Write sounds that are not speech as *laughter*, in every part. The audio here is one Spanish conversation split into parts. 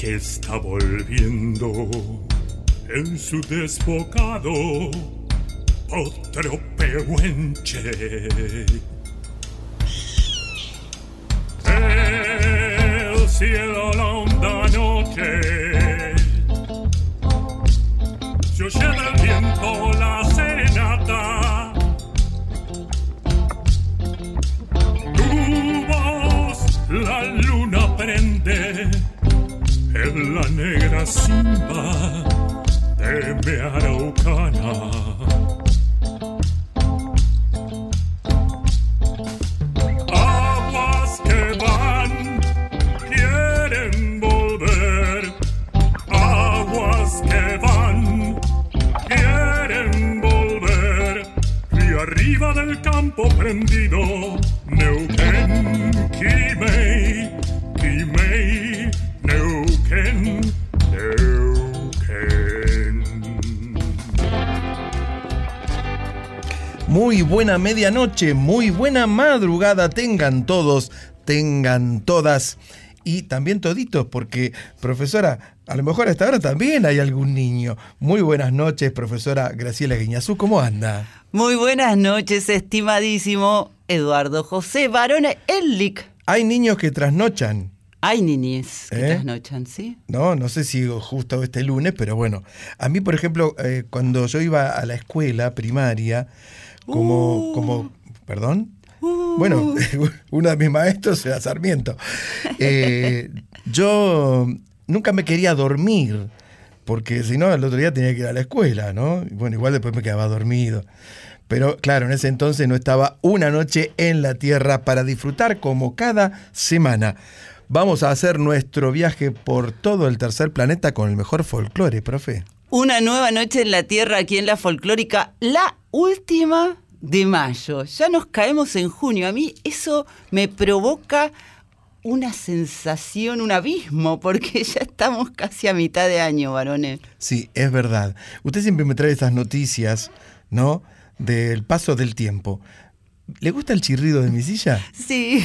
que está volviendo en su desbocado otro pehuenche. El cielo la honda noche se oye del viento la en la negra simba de mi araucana. Muy buena medianoche, muy buena madrugada tengan todos, tengan todas y también toditos, porque profesora, a lo mejor a esta hora también hay algún niño. Muy buenas noches, profesora Graciela Guiñazú, ¿cómo anda? Muy buenas noches, estimadísimo Eduardo José Barone Ellic. Hay niños que trasnochan. Hay niñez que ¿Eh? trasnochan, ¿sí? No, no sé si justo este lunes, pero bueno. A mí, por ejemplo, eh, cuando yo iba a la escuela primaria, como, Uh. como, perdón. Bueno, *laughs* uno de mis maestros era Sarmiento. Eh, yo nunca me quería dormir, porque si no, el otro día tenía que ir a la escuela, ¿no? Bueno, igual después me quedaba dormido. Pero claro, en ese entonces no estaba una noche en la Tierra para disfrutar como cada semana. Vamos a hacer nuestro viaje por todo el tercer planeta con el mejor folclore, profe. Una nueva noche en la Tierra aquí en la folclórica, la última de mayo. Ya nos caemos en junio. A mí eso me provoca una sensación, un abismo, porque *laughs* ya estamos casi a mitad de año, varones. Sí, es verdad. Usted siempre me trae estas noticias, ¿no? Del paso del tiempo. ¿Le gusta el chirrido de mi silla? Sí.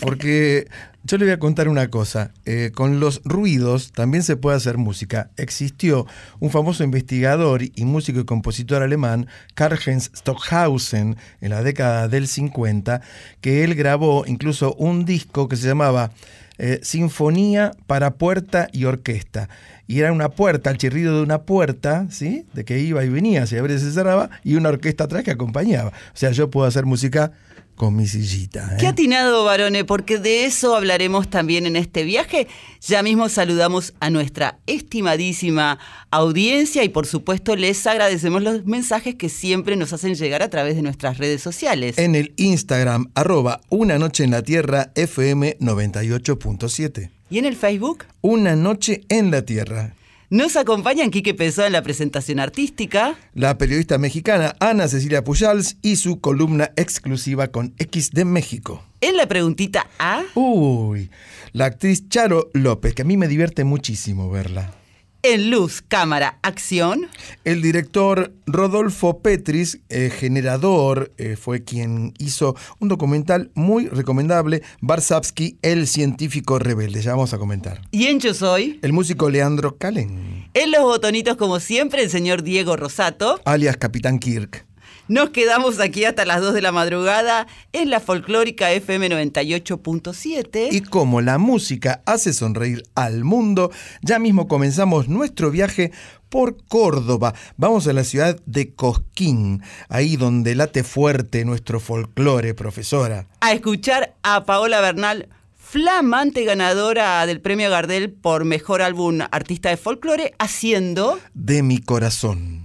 Porque yo le voy a contar una cosa. Eh, con los ruidos también se puede hacer música. Existió un famoso investigador y músico y compositor alemán, Karl-Heinz Stockhausen, en la década del 50, que él grabó incluso un disco que se llamaba eh, Sinfonía para puerta y orquesta. Y era una puerta, el chirrido de una puerta, ¿sí? De que iba y venía, se abría y se cerraba, y una orquesta atrás que acompañaba. O sea, yo puedo hacer música con mi sillita. ¿eh? Qué atinado, varone, porque de eso hablaremos también en este viaje. Ya mismo saludamos a nuestra estimadísima audiencia y por supuesto les agradecemos los mensajes que siempre nos hacen llegar a través de nuestras redes sociales. En el Instagram, arroba Una Noche en la Tierra, FM 98.7. ¿Y en el Facebook? Una Noche en la Tierra. Nos acompañan Quique Pessoa en la presentación artística. La periodista mexicana Ana Cecilia Pujals y su columna exclusiva con X de México. En la preguntita A, Uy, la actriz Charo López, que a mí me divierte muchísimo verla. En luz, cámara, acción. El director Rodolfo Petris, eh, generador, eh, fue quien hizo un documental muy recomendable, Barsavsky, el científico rebelde. Ya vamos a comentar. Y en Yo Soy, El músico Leandro Calen, en los botonitos como siempre, el señor Diego Rosato. alias Capitán Kirk. Nos quedamos aquí hasta las 2 de la madrugada en la folclórica FM 98.7. Y como la música hace sonreír al mundo, ya mismo comenzamos nuestro viaje por Córdoba. Vamos a la ciudad de Cosquín, ahí donde late fuerte nuestro folclore, profesora. A escuchar a Paola Bernal, flamante ganadora del premio Gardel por mejor álbum artista de folclore, haciendo De mi corazón.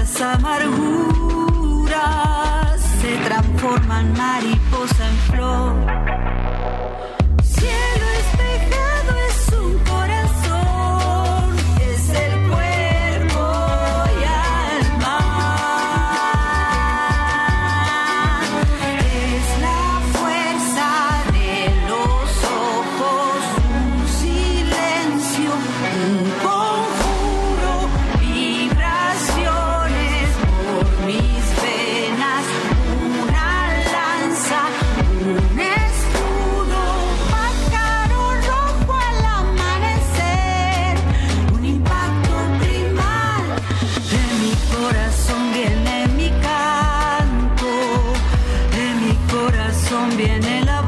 Las amarguras se transforman mariposa en flor. Cielo corazón viene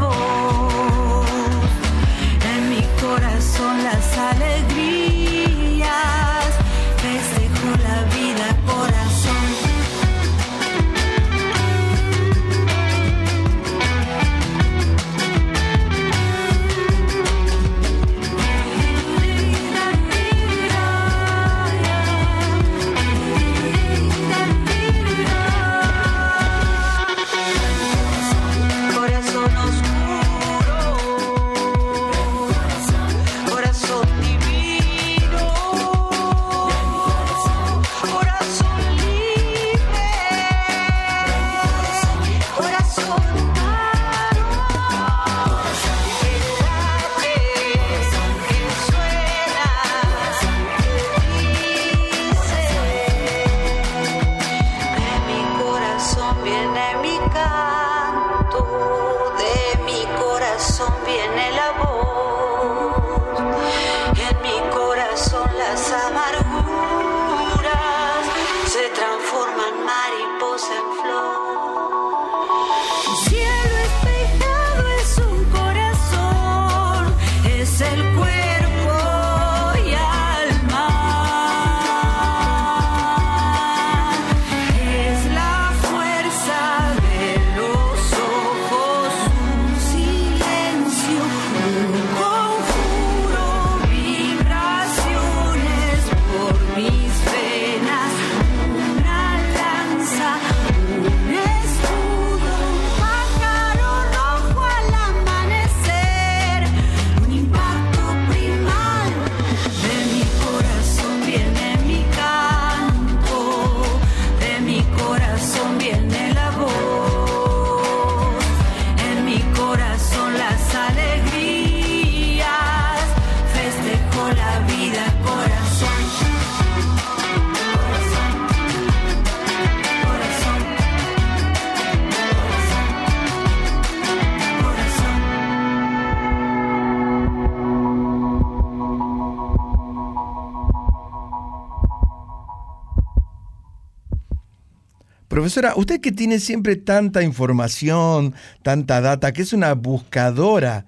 Profesora, usted que tiene siempre tanta información, tanta data, que es una buscadora,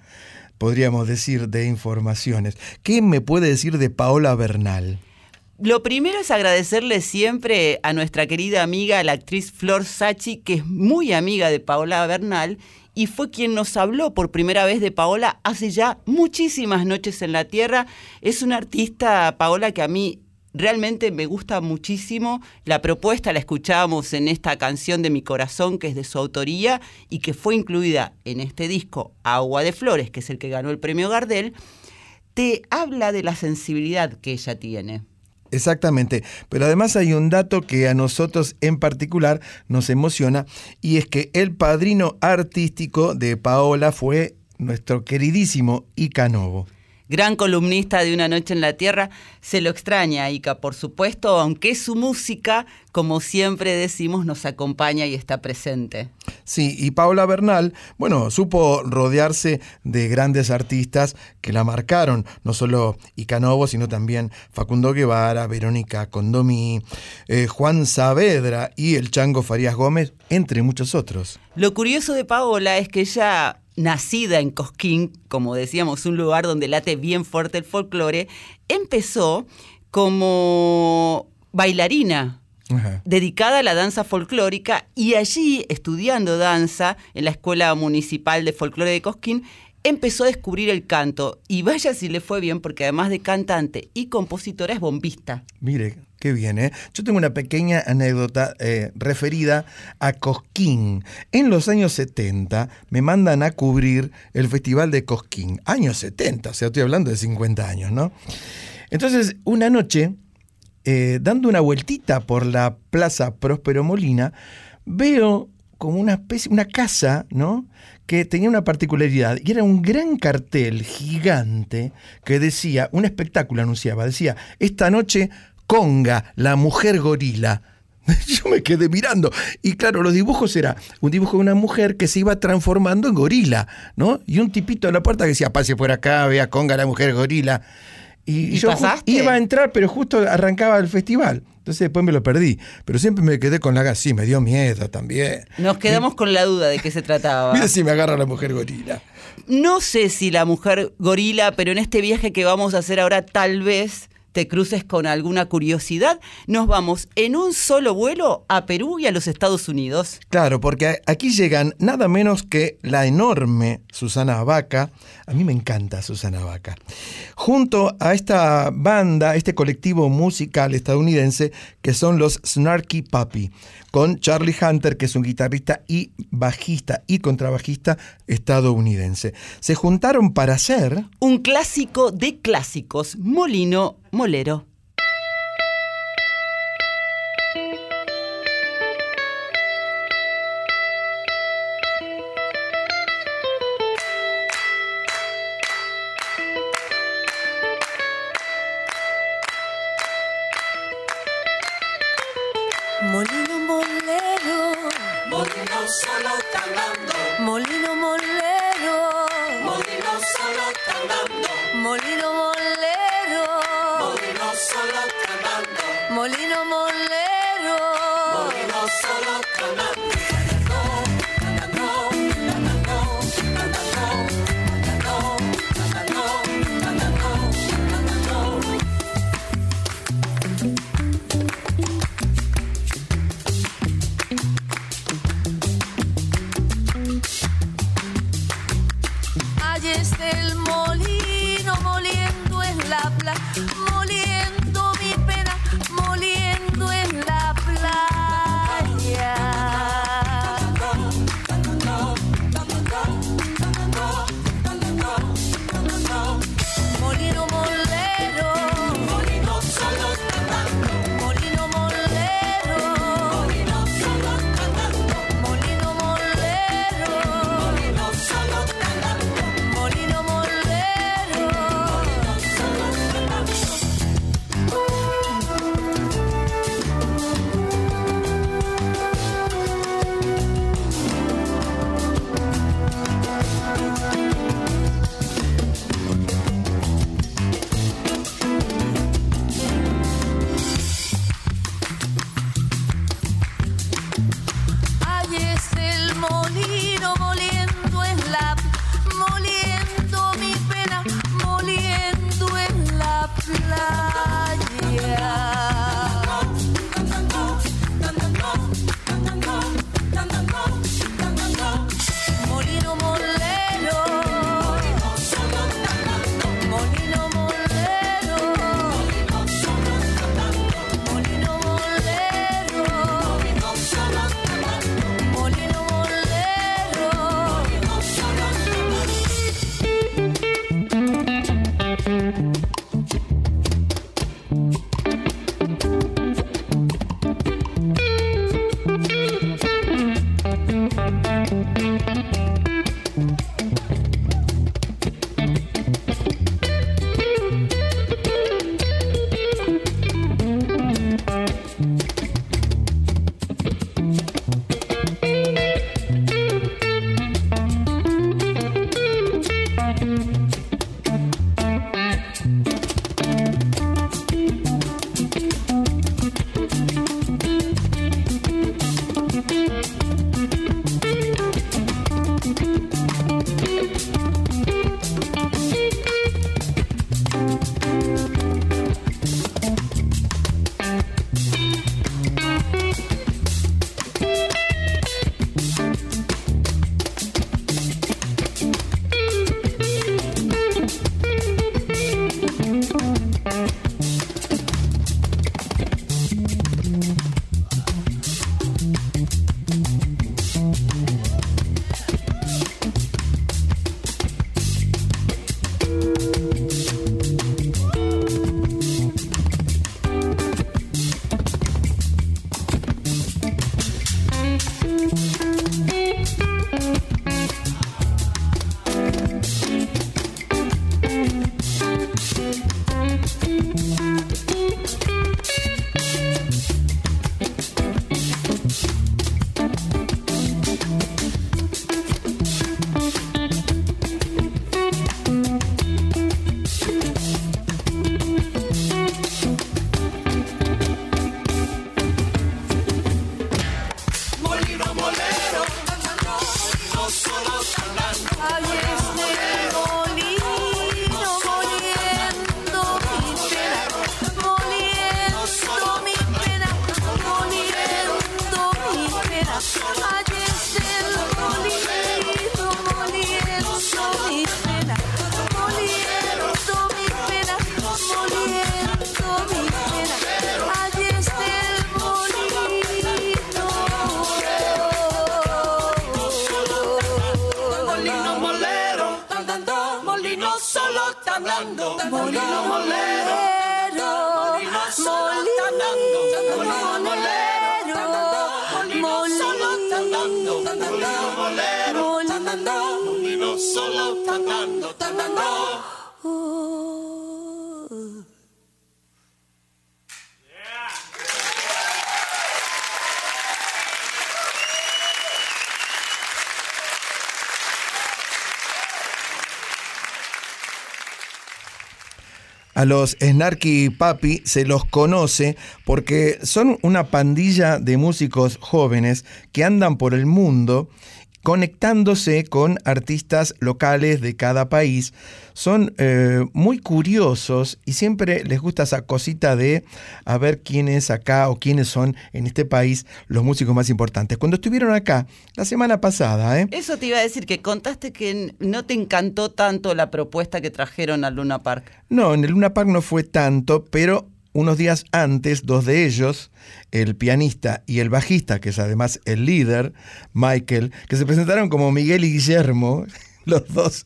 podríamos decir, de informaciones, ¿qué me puede decir de Paola Bernal? Lo primero es agradecerle siempre a nuestra querida amiga, la actriz Flor Sachi, que es muy amiga de Paola Bernal y fue quien nos habló por primera vez de Paola hace ya muchísimas noches en la Tierra. Es una artista, Paola, que a mí realmente me gusta muchísimo la propuesta, la escuchábamos en esta canción de Mi Corazón, que es de su autoría y que fue incluida en este disco Agua de Flores, que es el que ganó el premio Gardel, te habla de la sensibilidad que ella tiene. Exactamente, pero además hay un dato que a nosotros en particular nos emociona y es que el padrino artístico de Paola fue nuestro queridísimo Ica Novo. Gran columnista de Una Noche en la Tierra, se lo extraña, Ica, por supuesto, aunque su música, como siempre decimos, nos acompaña y está presente. Sí, y Paola Bernal, bueno, supo rodearse de grandes artistas que la marcaron, no solo Ica Novo, sino también Facundo Guevara, Verónica Condomí, eh, Juan Saavedra y el Chango Farías Gómez, entre muchos otros. Lo curioso de Paola es que ella nacida en Cosquín, como decíamos, un lugar donde late bien fuerte el folclore, empezó como bailarina. Ajá. dedicada a la danza folclórica y allí, estudiando danza en la Escuela Municipal de Folclore de Cosquín, empezó a descubrir el canto. Y vaya si le fue bien, porque además de cantante y compositora es bombista. Mire, qué bien, ¿eh? Yo tengo una pequeña anécdota eh, referida a Cosquín. En los años 70 me mandan a cubrir el Festival de Cosquín. Años 70, o sea, estoy hablando de 50 años, ¿no? Entonces, una noche, eh, dando una vueltita por la Plaza Próspero Molina, veo como una especie, una casa, ¿no? Que tenía una particularidad y era un gran cartel gigante que decía, un espectáculo anunciaba, decía, esta noche Conga, la mujer gorila. *laughs* Yo me quedé mirando. Y claro, los dibujos era un dibujo de una mujer que se iba transformando en gorila, ¿no? Y un tipito a la puerta que decía, pase por acá, vea Conga, la mujer gorila. Y, ¿Y yo pasaste? iba a entrar, pero justo arrancaba el festival. Entonces después me lo perdí. Pero siempre me quedé con la gas. Sí, me dio miedo también. Nos quedamos con la duda de qué se trataba. *laughs* Mira si me agarra la mujer gorila. No sé si la mujer gorila, pero en este viaje que vamos a hacer ahora tal vez te cruces con alguna curiosidad. Nos vamos en un solo vuelo a Perú y a los Estados Unidos. Claro, porque aquí llegan nada menos que la enorme Susana Vaca. A mí me encanta Susana Vaca. Junto a esta banda, este colectivo musical estadounidense, que son los Snarky Puppy, con Charlie Hunter, que es un guitarrista y bajista y contrabajista estadounidense. Se juntaron para hacer... Un clásico de clásicos, Molino Molero. Cantando, Molino molero, molino molero, molino cantando, molino molero, molino solo cantando, cantando. A los Snarky Papi se los conoce porque son una pandilla de músicos jóvenes que andan por el mundo conectándose con artistas locales de cada país. Son eh, muy curiosos y siempre les gusta esa cosita de a ver quién es acá o quiénes son en este país los músicos más importantes. Cuando estuvieron acá la semana pasada, ¿eh? Eso te iba a decir, que contaste que no te encantó tanto la propuesta que trajeron al Luna Park. No, en el Luna Park no fue tanto, pero unos días antes, dos de ellos, el pianista y el bajista, que es además el líder, Michael, que se presentaron como Miguel y Guillermo, *laughs* los dos,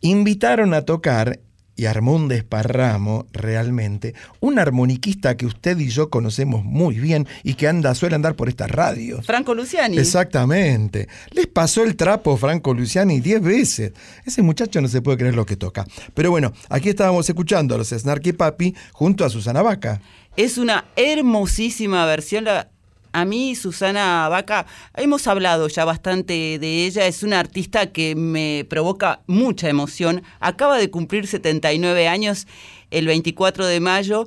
invitaron a tocar y armó un desparramo realmente, un armoniquista que usted y yo conocemos muy bien y que anda, suele andar por estas radios. Franco Luciani. Exactamente. Les pasó el trapo Franco Luciani diez veces. Ese muchacho no se puede creer lo que toca. Pero bueno, aquí estábamos escuchando a los Snarky Papi junto a Susana Vaca. Es una hermosísima versión. La- a mí, Susana Vaca, hemos hablado ya bastante de ella. Es una artista que me provoca mucha emoción. Acaba de cumplir 79 años el 24 de mayo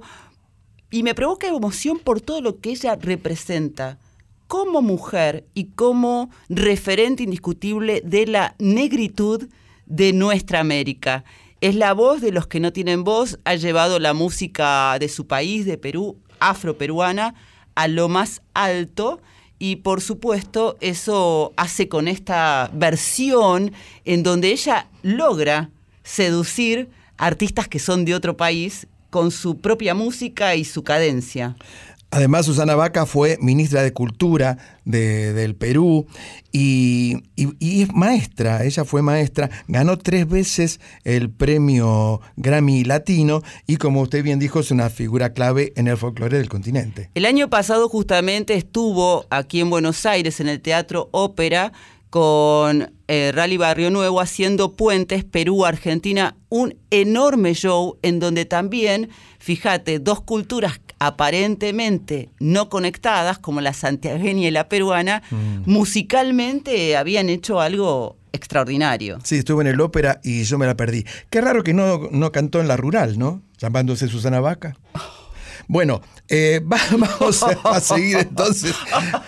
y me provoca emoción por todo lo que ella representa como mujer y como referente indiscutible de la negritud de nuestra América. Es la voz de los que no tienen voz, ha llevado la música de su país, de Perú, afroperuana, a lo más alto y por supuesto eso hace con esta versión en donde ella logra seducir artistas que son de otro país con su propia música y su cadencia. Además, Susana Vaca fue ministra de Cultura de- del Perú y es maestra, ella fue maestra, ganó tres veces el premio Grammy Latino y como usted bien dijo, es una figura clave en el folclore del continente. El año pasado justamente estuvo aquí en Buenos Aires en el Teatro Ópera con eh, Rally Barrio Nuevo haciendo puentes Perú-Argentina, un enorme show en donde también, fíjate, dos culturas aparentemente no conectadas, como la santiagueña y la peruana, musicalmente habían hecho algo extraordinario. Sí, estuve en el ópera y yo me la perdí. Qué raro que no, no cantó en la rural, ¿no? Llamándose Susana Vaca. Bueno, eh, *laughs* va- vamos a seguir entonces,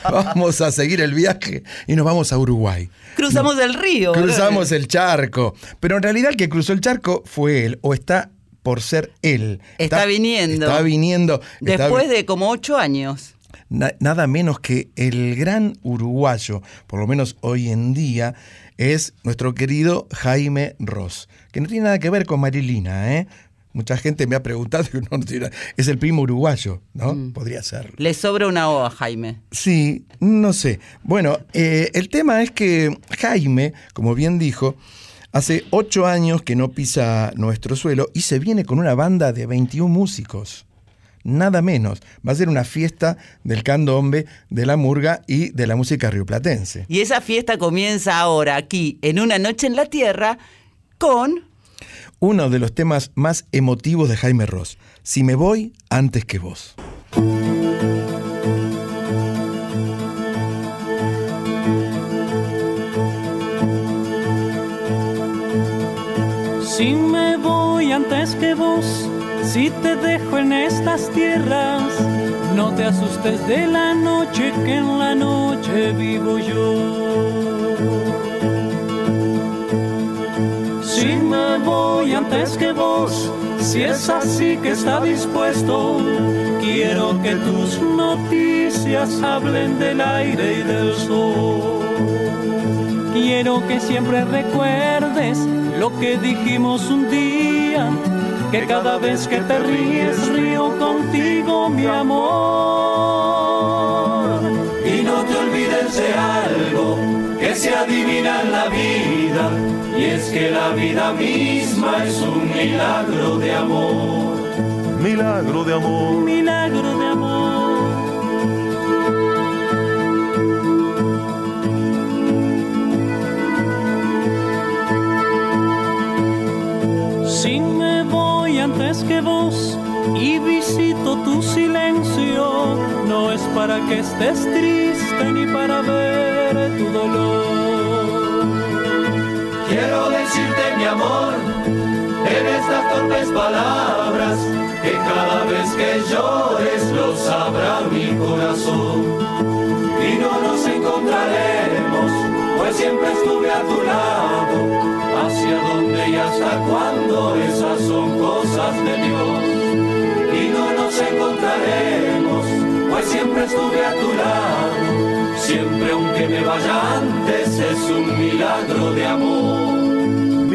vamos a seguir el viaje y nos vamos a Uruguay. Cruzamos el río. Cruzamos el charco. Pero en realidad el que cruzó el charco fue él, o está por ser él. Está viniendo. Está viniendo. Después de como ocho años. na- nada menos que el gran uruguayo, por lo menos hoy en día, es nuestro querido Jaime Ross, que no tiene nada que ver con Marilina, ¿eh? Mucha gente me ha preguntado, no, es el primo uruguayo, ¿no? Mm. Podría ser. Le sobra una O a Jaime. Sí, no sé. Bueno, eh, el tema es que Jaime, como bien dijo, hace ocho años que no pisa nuestro suelo y se viene con una banda de 21 músicos. Nada menos. Va a ser una fiesta del candombe, de la murga y de la música rioplatense. Y esa fiesta comienza ahora, aquí, en Una Noche en la Tierra, con Uno de los temas más emotivos de Jaime Ross. Si me voy antes que vos. Si me voy antes que vos, si te dejo en estas tierras, no te asustes de la noche que en la noche vivo yo. Si me voy antes que vos, si es así que está dispuesto, quiero que tus noticias hablen del aire y del sol. Quiero que siempre recuerdes lo que dijimos un día, que cada vez que te ríes río contigo, mi amor. Y no te olvides de algo, que se adivina en la vida, y es que la vida misma es un milagro de amor. Milagro de amor. Milagro de amor. Antes que vos y visito tu silencio, no es para que estés triste ni para ver tu dolor. Quiero decirte mi amor en estas torpes palabras que cada vez que llores lo sabrá mi corazón y no nos encontraremos, pues siempre estuve a tu lado. Hacia dónde y hasta cuándo, esas son cosas de Dios. Y no nos encontraremos, pues siempre estuve a tu lado. Siempre aunque me vaya antes, es un milagro de amor.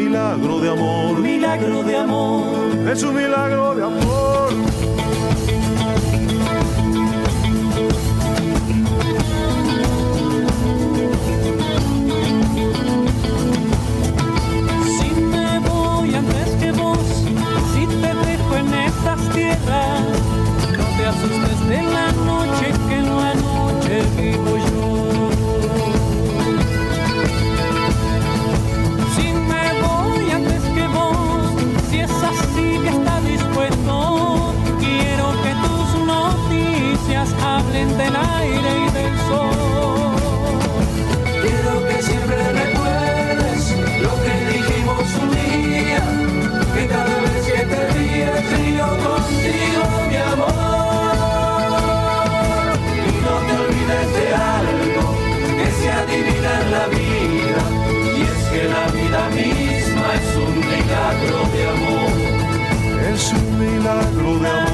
Milagro de amor. Milagro de amor. Es un milagro de amor. Asustes de amor. Es un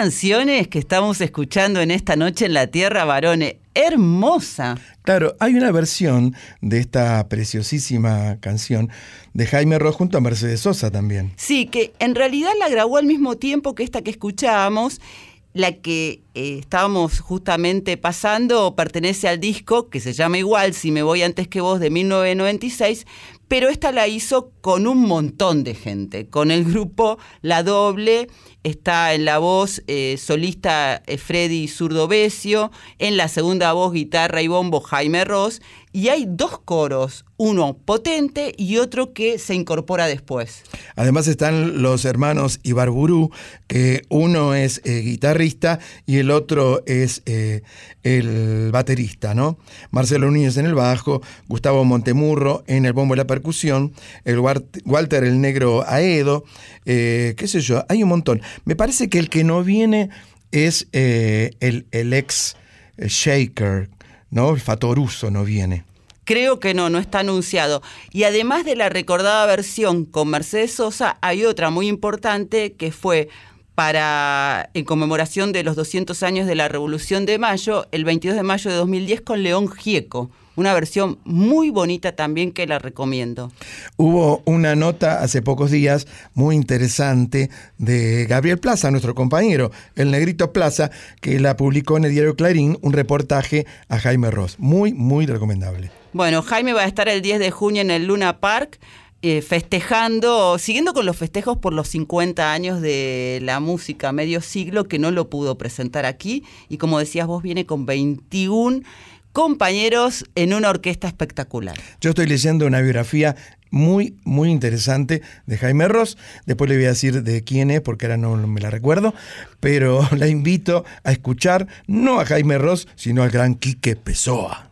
canciones que estamos escuchando en esta noche en la Tierra, varones? Hermosa. Claro, hay una versión de esta preciosísima canción de Jaime Ross junto a Mercedes Sosa también. Sí, que en realidad la grabó al mismo tiempo que esta que escuchábamos. La que eh, estábamos justamente pasando pertenece al disco que se llama igual, Si me voy antes que vos, de 1996, pero esta la hizo con un montón de gente, con el grupo La Doble, está en la voz eh, solista eh, Freddy Zurdovesio, en la segunda voz guitarra y bombo Jaime Ross, y hay dos coros, uno potente y otro que se incorpora después. Además están los hermanos Ibarburu, que uno es eh, guitarrista y el otro es eh, el baterista, ¿no? Marcelo Núñez en el bajo, Gustavo Montemurro en el bombo y la percusión, el Walter el negro Aedo, eh, qué sé yo, hay un montón. Me parece que el que no viene es el, ex Shaker, ¿no? El Fatoruso no viene. Creo que no, no está anunciado. Y además de la recordada versión con Mercedes Sosa, hay otra muy importante que fue para en conmemoración de los 200 años de la Revolución de Mayo, el 22 de mayo de 2010 con León Gieco. Una versión muy bonita también que la recomiendo. Hubo una nota hace pocos días muy interesante de Gabriel Plaza, nuestro compañero, el Negrito Plaza, que la publicó en el diario Clarín, un reportaje a Jaime Ross. Muy, muy recomendable. Bueno, Jaime va a estar el 10 de junio en el Luna Park. eh, festejando, siguiendo con los festejos por los 50 años de la música, medio siglo, que no lo pudo presentar aquí. Y como decías vos, viene con 21 compañeros en una orquesta espectacular. Yo estoy leyendo una biografía muy, muy interesante de Jaime Ross. Después le voy a decir de quién es, porque ahora no me la recuerdo. Pero *laughs* la invito a escuchar, no a Jaime Ross, sino al gran Quique Pessoa.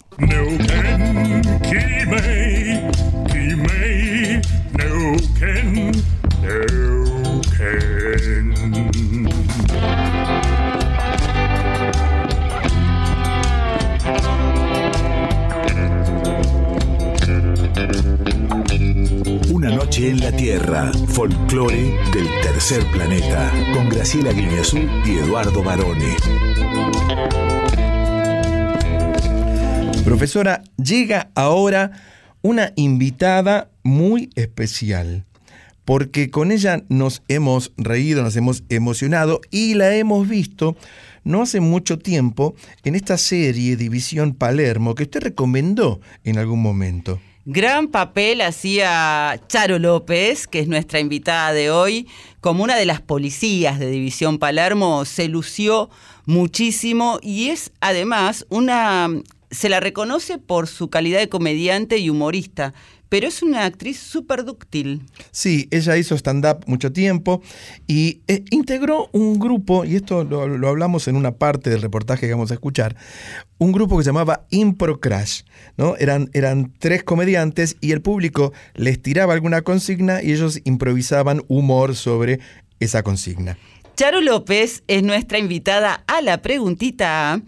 En la Tierra, folclore del tercer planeta, con Graciela Guiñazú y Eduardo Barone. Profesora, llega ahora una invitada muy especial, porque con ella nos hemos reído, nos hemos emocionado y la hemos visto no hace mucho tiempo en esta serie División Palermo que usted recomendó en algún momento. Gran papel hacía Charo López, que es nuestra invitada de hoy, como una de las policías de División Palermo, se lució muchísimo y es además una... Se la reconoce por su calidad de comediante y humorista, pero es una actriz súper dúctil. Sí, ella hizo stand-up mucho tiempo y eh, integró un grupo, y esto lo, lo hablamos en una parte del reportaje que vamos a escuchar, un grupo que se llamaba Impro Crash. ¿no? Eran, eran tres comediantes y el público les tiraba alguna consigna y ellos improvisaban humor sobre esa consigna. Charo López es nuestra invitada a la preguntita.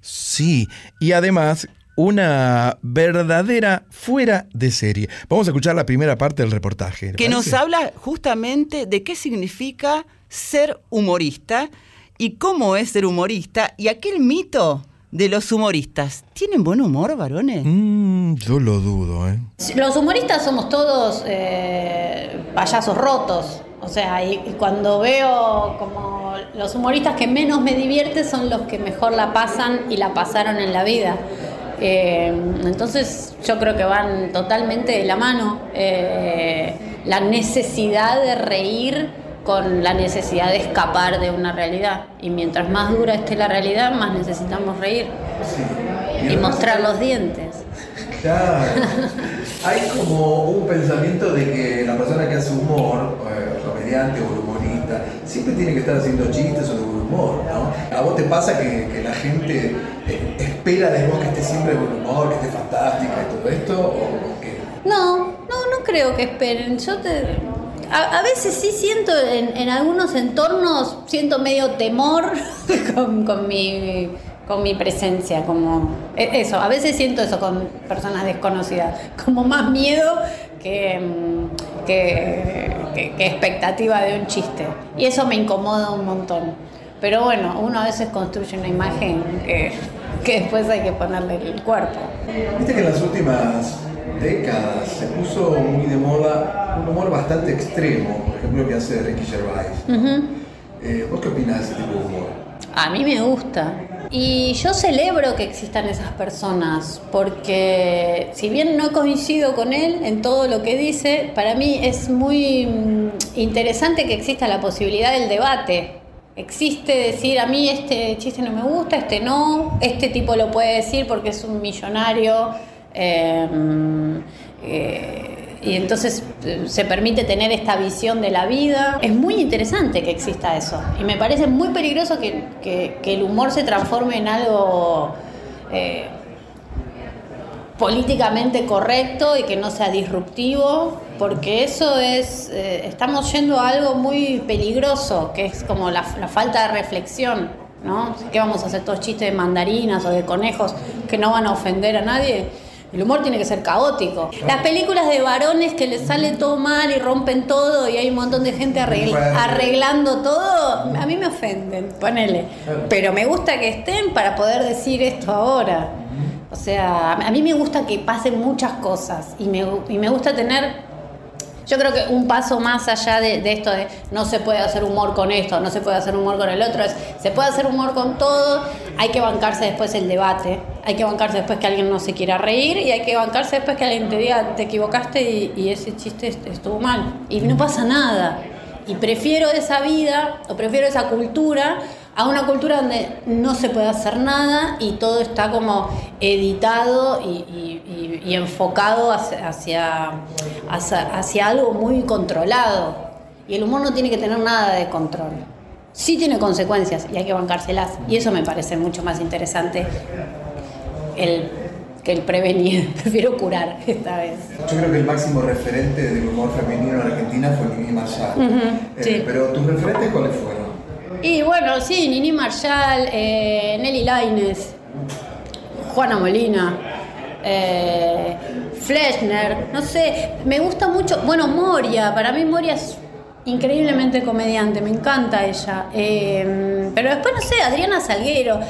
Sí, y además una verdadera fuera de serie. Vamos a escuchar la primera parte del reportaje. ¿le que nos habla justamente de qué significa ser humorista y cómo es ser humorista y aquel mito de los humoristas. ¿Tienen buen humor, varones? Mm, yo lo dudo, ¿eh? Los humoristas somos todos eh, payasos rotos. O sea, y, y cuando veo como los humoristas que menos me divierten son los que mejor la pasan y la pasaron en la vida. Eh, entonces yo creo que van totalmente de la mano. Eh, la necesidad de reír con la necesidad de escapar de una realidad. Y mientras más dura esté la realidad, más necesitamos reír y mostrar los dientes. Claro. Hay como un pensamiento de que la persona que hace humor, eh, comediante o siempre tiene que estar haciendo chistes o buen humor, ¿no? ¿A vos te pasa que, la gente eh, espera de vos que estés siempre buen humor, que estés fantástica y todo esto? ¿O? No, no, no creo que esperen. Yo te. A, veces sí siento en, en algunos entornos, siento medio temor *laughs* con, con mi, con mi presencia, como e- eso, a veces siento eso con personas desconocidas, como más miedo que, mm, que, que- que expectativa de un chiste. Y eso me incomoda un montón. Pero bueno, uno a veces construye una imagen que, que después hay que ponerle el cuerpo. Viste que en las últimas décadas se puso muy de moda un humor bastante extremo, por ejemplo, lo que hace Ricky Gervais. Ujú. Eh, ¿Vos qué opinás de ese tipo de humor? A mí me gusta. Y yo celebro que existan esas personas, porque si bien no coincido con él en todo lo que dice, para mí es muy mm, interesante que exista la posibilidad del debate. Existe decir, a mí este chiste no me gusta, este no, este tipo lo puede decir porque es un millonario. eh, mm, eh, y entonces eh, se permite tener esta visión de la vida. Es muy interesante que exista eso. Y me parece muy peligroso que, que- que el humor se transforme en algo eh, políticamente correcto y que no sea disruptivo, porque eso es, eh, estamos yendo a algo muy peligroso, que es como la, la falta de reflexión, ¿no? ¿Qué vamos a hacer todos chistes de mandarinas o de conejos que no van a ofender a nadie? El humor tiene que ser caótico. Las películas de varones que les sale todo mal y rompen todo y hay un montón de gente arregl- arreglando todo, a mí me ofenden, ponele. Pero me gusta que estén para poder decir esto ahora. O sea, a mí me gusta que pasen muchas cosas y me, y me gusta tener yo creo que un paso más allá de, esto de no se puede hacer humor con esto, no se puede hacer humor con el otro, es se puede hacer humor con todo, hay que bancarse después el debate, hay que bancarse después que alguien no se quiera reír y hay que bancarse después que alguien te diga te equivocaste y, ese chiste est- estuvo mal. Y no pasa nada. Y prefiero esa vida o prefiero esa cultura a una cultura donde no se puede hacer nada y todo está como editado y, y- y- y enfocado hacia, hacia, hacia- algo muy controlado. Y el humor no tiene que tener nada de control. Sí tiene consecuencias y hay que bancárselas. Y eso me parece mucho más interesante el, que el prevenir. *laughs* Prefiero curar esta vez. Yo creo que el máximo referente del humor femenino en Argentina fue Nini Marshall. Ujú, Eh, sí. Pero tus referentes cuáles fueron? Y bueno, sí, Nini Marshall, eh, Nelly Laines, Juana Molina, eh, no sé, me gusta mucho, bueno, Moria, para mí Moria es increíblemente comediante, me encanta ella. Eh, pero después, no sé, Adriana Salguero,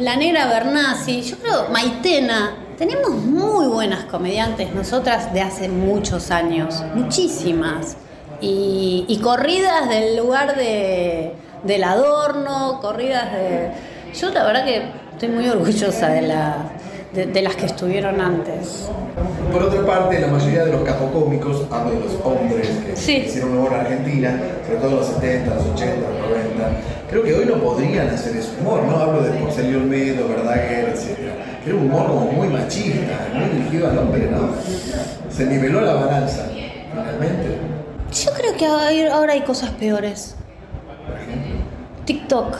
la negra Bernasi, yo creo Maitena. Tenemos muy buenas comediantes nosotras de hace muchos años, muchísimas. Y, y corridas del lugar de, del adorno, corridas de... Yo la verdad que estoy muy orgullosa de, la, de, de las que estuvieron antes. Por otra parte, la mayoría de los capocómicos, hablo de los hombres que Sí. hicieron humor en Argentina, sobre todo en los 70, los 80, los 90, creo que hoy no podrían hacer ese humor, ¿no? Hablo de Porcelio Olmedo, Verdaguer, etc. Era un humor como muy machista, muy dirigido al hombre, ¿no? Se niveló la balanza, realmente. Yo creo que ahora hay cosas peores. TikTok.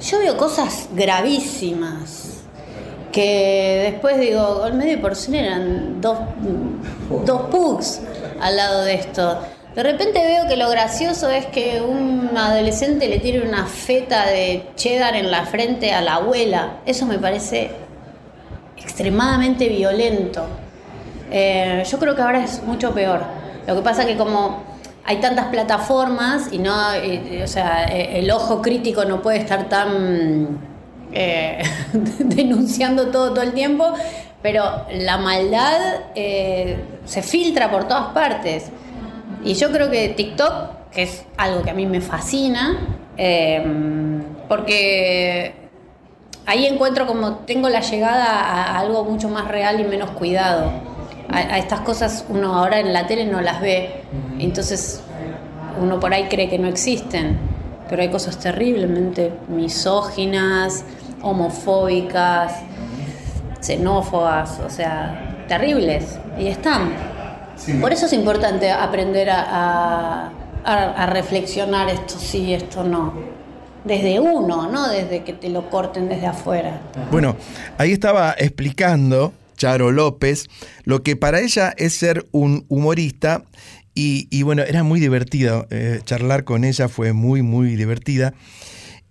Yo veo cosas gravísimas. Que después digo, Olmedo y Porcel eran dos, dos pugs al lado de esto. De repente veo que lo gracioso es que un adolescente le tire una feta de cheddar en la frente a la abuela. Eso me parece extremadamente violento. Eh, yo creo que ahora es mucho peor. Lo que pasa que como hay tantas plataformas y no, eh, o sea, eh, el ojo crítico no puede estar tan eh, *laughs* denunciando todo todo el tiempo, pero la maldad eh, se filtra por todas partes. Y yo creo que TikTok, que es algo que a mí me fascina, eh, porque ahí encuentro como tengo la llegada a algo mucho más real y menos cuidado. A, a estas cosas uno ahora en la tele no las ve, entonces uno por ahí cree que no existen, pero hay cosas terriblemente misóginas, homofóbicas, xenófobas, o sea, terribles, y están. Por eso es importante aprender a, a- a- a reflexionar esto sí, esto no. Desde uno, no desde que te lo corten desde afuera. Bueno, ahí estaba explicando Charo López lo que para ella es ser un humorista y, bueno, era muy divertido eh, charlar con ella, fue muy, muy divertida.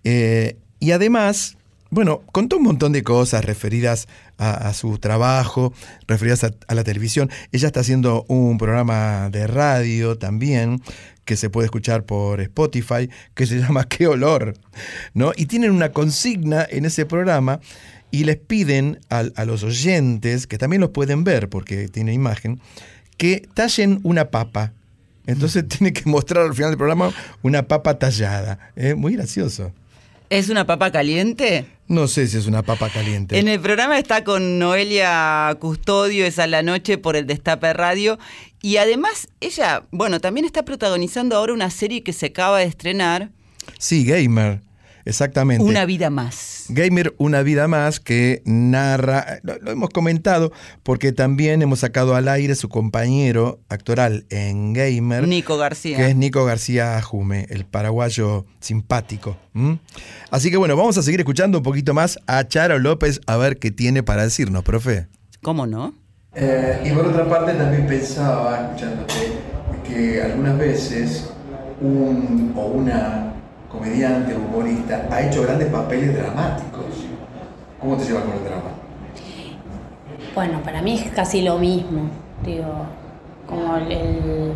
Eh, y además, bueno, contó un montón de cosas referidas a, a su trabajo, referidas a, a la televisión. Ella está haciendo un programa de radio también que se puede escuchar por Spotify, que se *laughs* llama Qué olor, ¿no? Y tienen una consigna en ese programa y les piden a, los oyentes, que también los pueden ver porque tiene imagen, que tallen una papa. Entonces tiene que mostrar al final del programa una papa tallada. ¿eh? Muy gracioso. ¿Es una papa caliente? No sé si es una papa caliente. En el programa está con Noelia Custodio, es a la noche por el Destape Radio. Y además, ella, bueno, también está protagonizando ahora una serie que se acaba de estrenar, Sí, Gamer, exactamente. Una vida más. Gamer, una vida más, que narra, lo, lo hemos comentado, porque también hemos sacado al aire su compañero actoral en Gamer. Nico García. Que es Nico García Jume, el paraguayo simpático. Así que bueno, vamos a seguir escuchando un poquito más a Charo López a ver qué tiene para decirnos, profe. ¿Cómo no? Eh, y por otra parte también pensaba, escuchándote, que algunas veces un o una comediante humorista ha hecho grandes papeles dramáticos. ¿Cómo te llevas con el drama? Bueno, para mí es casi lo mismo. Digo, como el,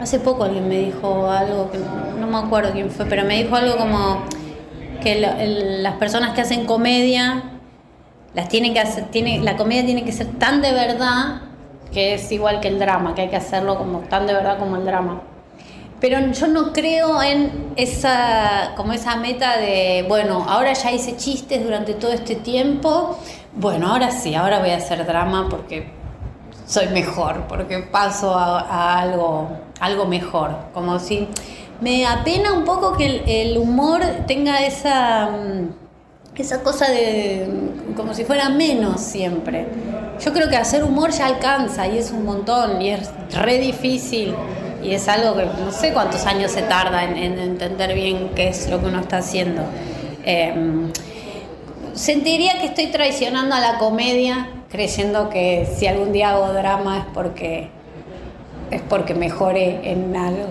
Hace poco alguien me dijo algo, que no, me acuerdo quién fue, pero me dijo algo como que las personas que hacen comedia, las tienen que hacer, tiene, la comedia tiene que ser tan de verdad que es igual que el drama, que hay que hacerlo como tan de verdad como el drama. Pero yo no creo en esa, como esa meta de, bueno, ahora ya hice chistes durante todo este tiempo, bueno, ahora sí, ahora voy a hacer drama porque soy mejor, porque paso a, algo, algo mejor. Como si me apena un poco que el, el humor tenga esa, mm, esa cosa de como si fuera menos siempre. Yo creo que hacer humor ya alcanza y es un montón y es re difícil y es algo que no sé cuántos años se tarda en, en entender bien qué es lo que uno está haciendo. Em, sentiría que estoy traicionando a la comedia creyendo que si algún día hago drama es porque es porque mejore en algo.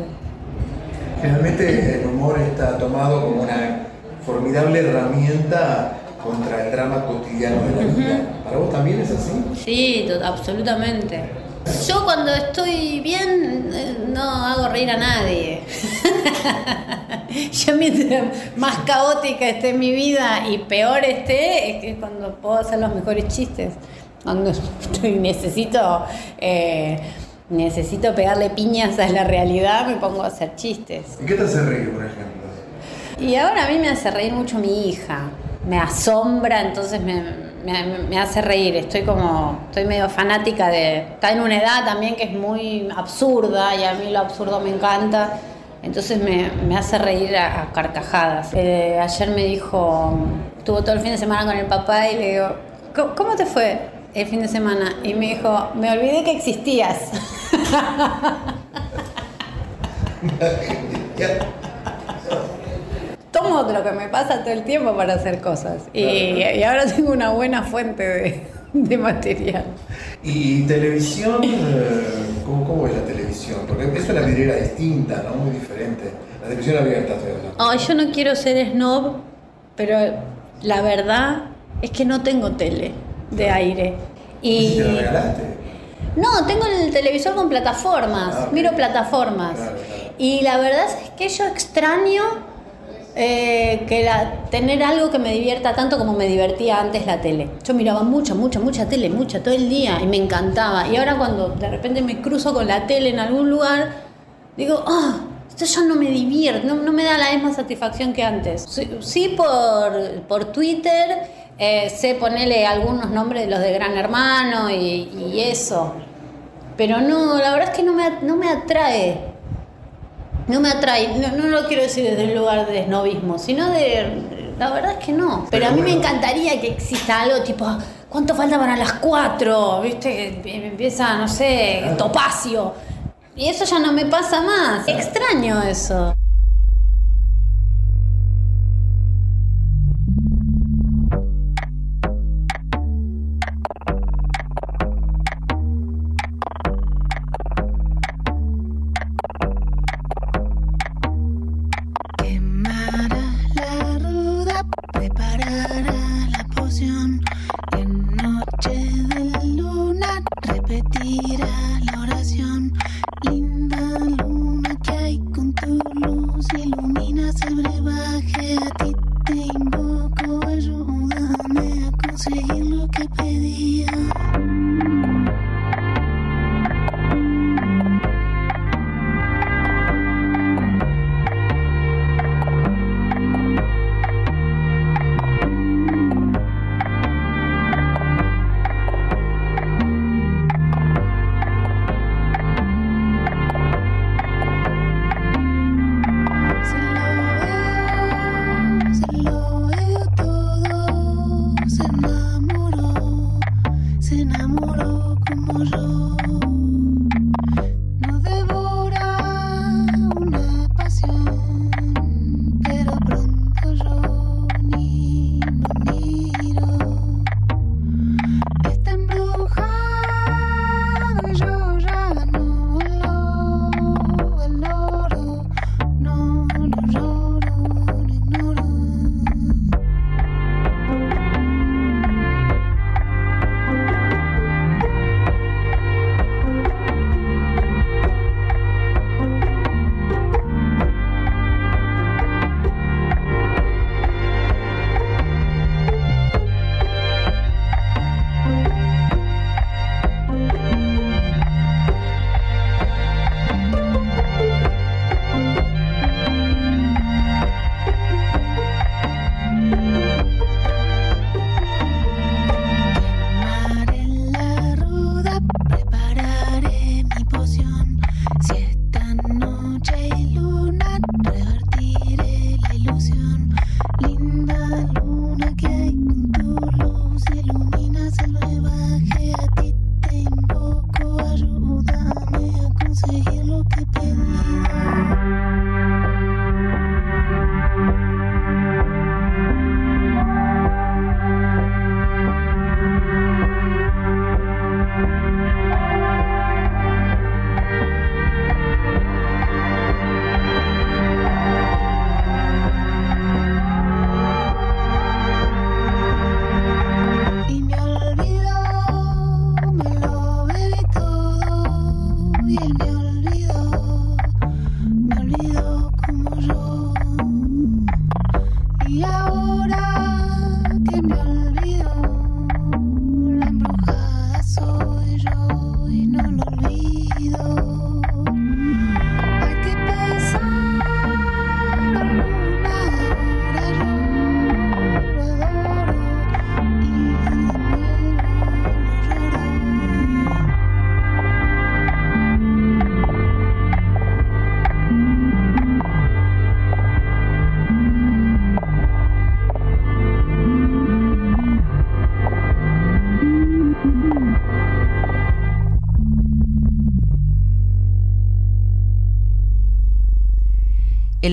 Generalmente el humor está tomado como una formidable herramienta contra el drama cotidiano de la vida. ¿Para vos también es así? Sí, absolutamente. Yo cuando estoy bien eh, no hago reír a nadie. *laughs* Yo mientras más caótica esté mi vida y peor esté, es que cuando puedo hacer los mejores chistes. Cuando estoy- necesito, eh, necesito pegarle piñas a la realidad, me pongo a hacer chistes. ¿Y qué te hace reír, por ejemplo? Y ahora a mí me hace reír mucho mi hija. Me asombra, entonces me, me- hace reír. Estoy como, estoy medio fanática de... Está en una edad también que es muy absurda y a mí lo absurdo me encanta. Entonces me, me hace reír a, a carcajadas. Eh, ayer me dijo, estuvo todo el fin de semana con el papá y le digo, "¿Cómo- ¿cómo te fue el fin de semana? Y me dijo, me olvidé que existías. *laughs* tomo lo que me pasa todo el tiempo para hacer cosas. Y, y ahora tengo una buena fuente de, de material. ¿Y televisión? eh, ¿Cómo, cómo es la televisión? Porque es una vidriera distinta, ¿no? Muy diferente. La televisión abierta. Ay, yo no quiero ser snob, pero la verdad es que no tengo tele de aire. ¿Y te la regalaste? no, tengo el televisor con plataformas, Ah, miro plataformas. Claro, claro. Y la verdad es que yo extraño eh, que la, tener algo que me divierta tanto como me divertía antes la tele. Yo miraba mucha, mucha, mucha tele, mucha, todo el día y me encantaba. Y ahora cuando de repente me cruzo con la tele en algún lugar, digo, ah, esto ya no me divierte, no, no me da la misma satisfacción que antes. Sí, sí por, por Twitter eh, sé ponerle algunos nombres de los de Gran Hermano y, y eso. Pero no, la verdad es que no me, no me atrae. No me atrae, no, no lo quiero decir desde un lugar de snobismo, sino de. La verdad es que no. Pero a mí me encantaría que exista algo tipo. ¿Cuánto falta para las cuatro? ¿Viste? Que empieza, no sé, topacio. Y eso ya no me pasa más. Extraño eso.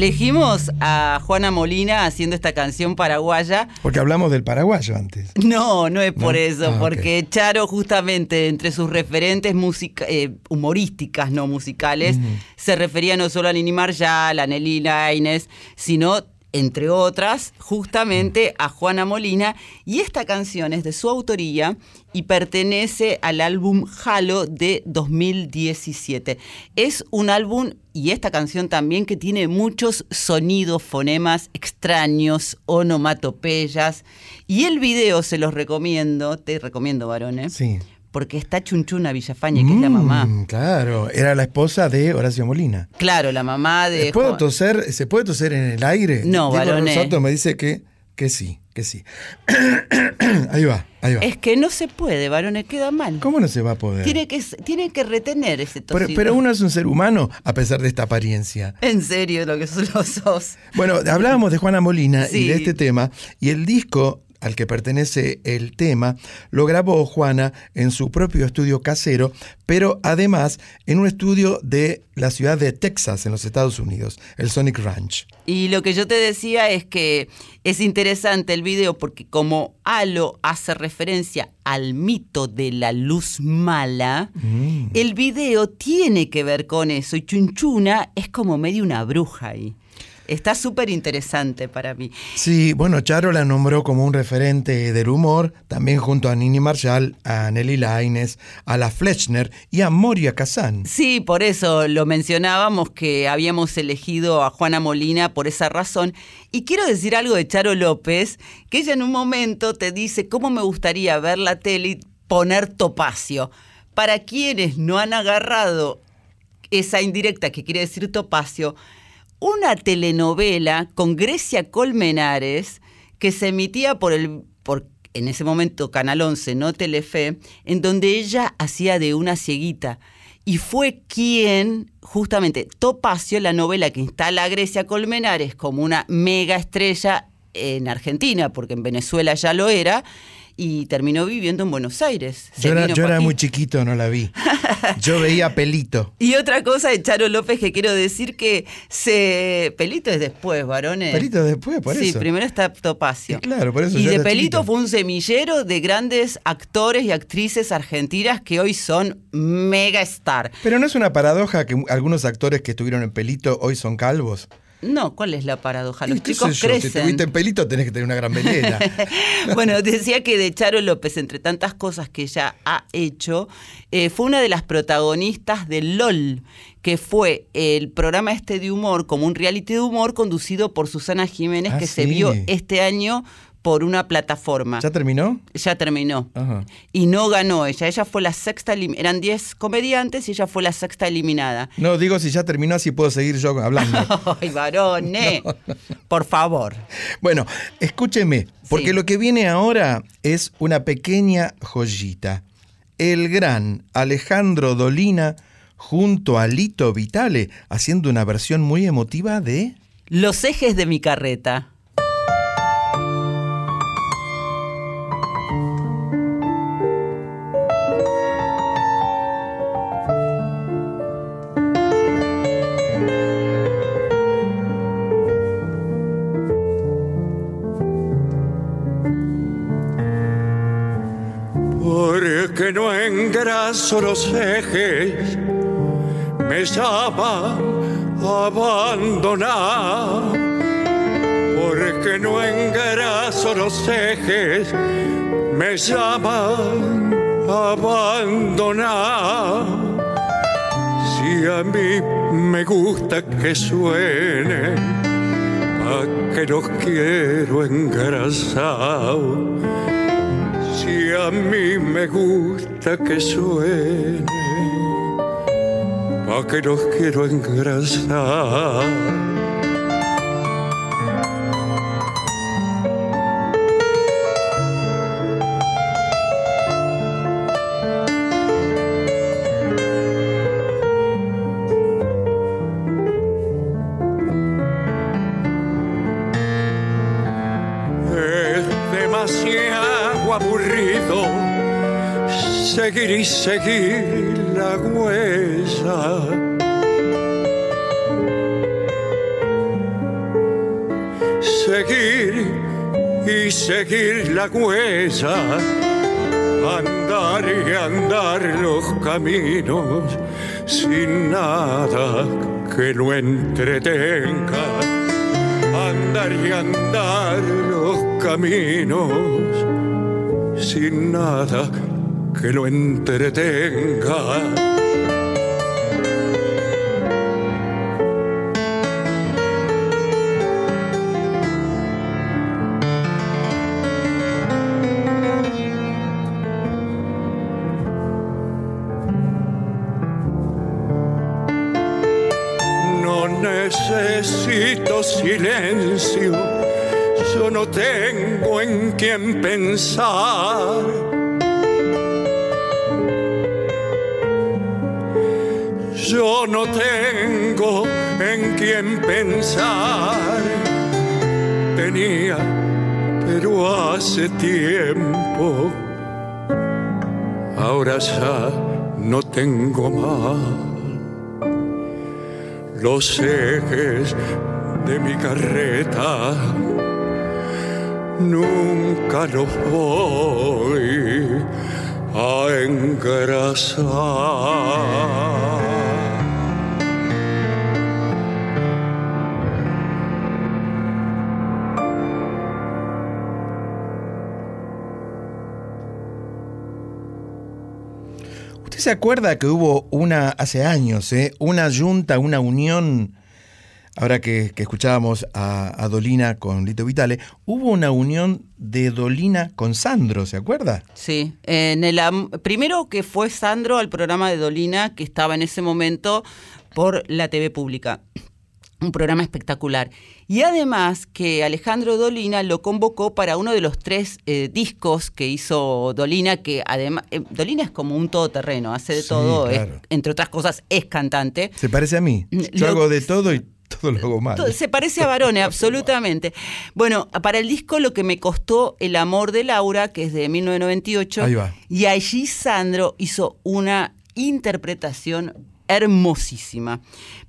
Elegimos a Juana Molina haciendo esta canción paraguaya. Porque hablamos del paraguayo antes. No, no es por ¿No? eso, Ah, porque Charo justamente entre sus referentes musica- eh, humorísticas, no musicales, se refería no solo a Nini Marshall, a Nelly Laines, sino entre otras, justamente a Juana Molina. Y esta canción es de su autoría y pertenece al álbum Halo de 2017. Es un álbum, y esta canción también, que tiene muchos sonidos, fonemas extraños, onomatopeyas. Y el video se los recomiendo, te recomiendo, varones. Sí. Porque está Chunchuna Villafañe, que es la mamá. Mm, Claro, era la esposa de Horacio Molina. Claro, la mamá de. ¿Puedo Juan- toser? ¿Se puede toser en el aire? No, varones. Rosato me dice que, que sí, que sí. *clears throat* ahí va, ahí va. Es que no se puede, varones, queda mal. ¿Cómo no se va a poder? Tiene que, tiene que retener ese pero, tosido. pero uno es un ser humano a pesar de esta apariencia. En serio, lo que *laughs* lo sos. Bueno, hablábamos de Juana Molina y de este tema, y el disco al que pertenece el tema lo grabó Juana en su propio estudio casero, pero además en un estudio de la ciudad de Texas, en los Estados Unidos, el Sonic Ranch. Y lo que yo te decía es que es interesante el video porque como Halo hace referencia al mito de la luz mala, Mm. el video tiene que ver con eso y Chunchuna es como medio una bruja ahí. Está súper interesante para mí. Sí, bueno, Charo la nombró como un referente del humor, también junto a Nini Marshall, a Nelly Laines, a la Fletchner y a Moria Kazan. Sí, por eso lo mencionábamos que habíamos elegido a Juana Molina por esa razón. Y quiero decir algo de Charo López, que ella en un momento te dice cómo me gustaría ver la tele y poner topacio. Para quienes no han agarrado esa indirecta que quiere decir topacio, una telenovela con Grecia Colmenares que se emitía por el por en ese momento Canal 11, no Telefe, en donde ella hacía de una cieguita. Y fue quien justamente Topacio, la novela que instala a Grecia Colmenares como una mega estrella en Argentina, porque en Venezuela ya lo era, y terminó viviendo en Buenos Aires. Se Yo era, yo muy chiquito, no la vi. *laughs* Yo veía pelito. Y otra cosa de Charo López que quiero decir que se. Pelito es después, varones. Pelito después, por sí, eso. primero está Topacio. Claro, por eso Y yo de era Pelito chiquito. fue un semillero de grandes actores y actrices argentinas que hoy son mega star. Pero no es una paradoja que algunos actores que estuvieron en pelito hoy son calvos. No, ¿cuál es la paradoja? Los ¿Y qué chicos yo? Si crecen. estuviste en pelito tenés que tener una gran melena. *laughs* bueno, decía que de Charo López, entre tantas cosas que ella ha hecho, eh, fue una de las protagonistas de LOL, que fue el programa este de humor, como un reality de humor conducido por Susana Jiménez, Ah, que se vio este año por una plataforma. ¿Ya terminó? Ya terminó. Ajá. Y no ganó ella. Ella fue la sexta, eran 10 comediantes y ella fue la sexta eliminada. No, digo si ya terminó, así puedo seguir yo hablando. *laughs* Ay, varones, *laughs* por favor. Bueno, escúcheme, porque Sí. lo que viene ahora es una pequeña joyita. El gran Alejandro Dolina junto a Lito Vitale haciendo una versión muy emotiva de... Los ejes de mi carreta. Los ejes, me llama a abandonar. Porque no engraso los ejes, me llama a abandonar. Si a mí me gusta que suene, a que los quiero engrasado. Si a mí me gusta que suene, pa' que los quiero engrasar. Seguir y seguir la huella. seguir y seguir la huella, andar y andar los caminos sin nada que lo entretenga, andar y andar los caminos sin nada que lo entretenga. No necesito silencio, yo no tengo en quién pensar. No tengo más los ejes de mi carreta. Nunca los voy a engrasar. Se acuerda que hubo una, hace años, eh, una junta, una unión, ahora que, escuchábamos a, Dolina con Lito Vitale, hubo una unión de Dolina con Sandro, ¿se acuerda? Sí, en el primero que fue Sandro al programa de Dolina, que estaba en ese momento por la TV pública. Un programa espectacular. Y además que Alejandro Dolina lo convocó para uno de los tres eh, discos que hizo Dolina, que además, eh, Dolina es como un todoterreno, hace de Sí, todo, es- entre otras cosas es cantante. Se parece a mí. Yo Lo- hago de todo y todo lo hago mal. Se parece a varones, *laughs* absolutamente. Bueno, para el disco lo que me costó El amor de Laura, que es de 1998. Ahí va. Y allí Sandro hizo una interpretación hermosísima.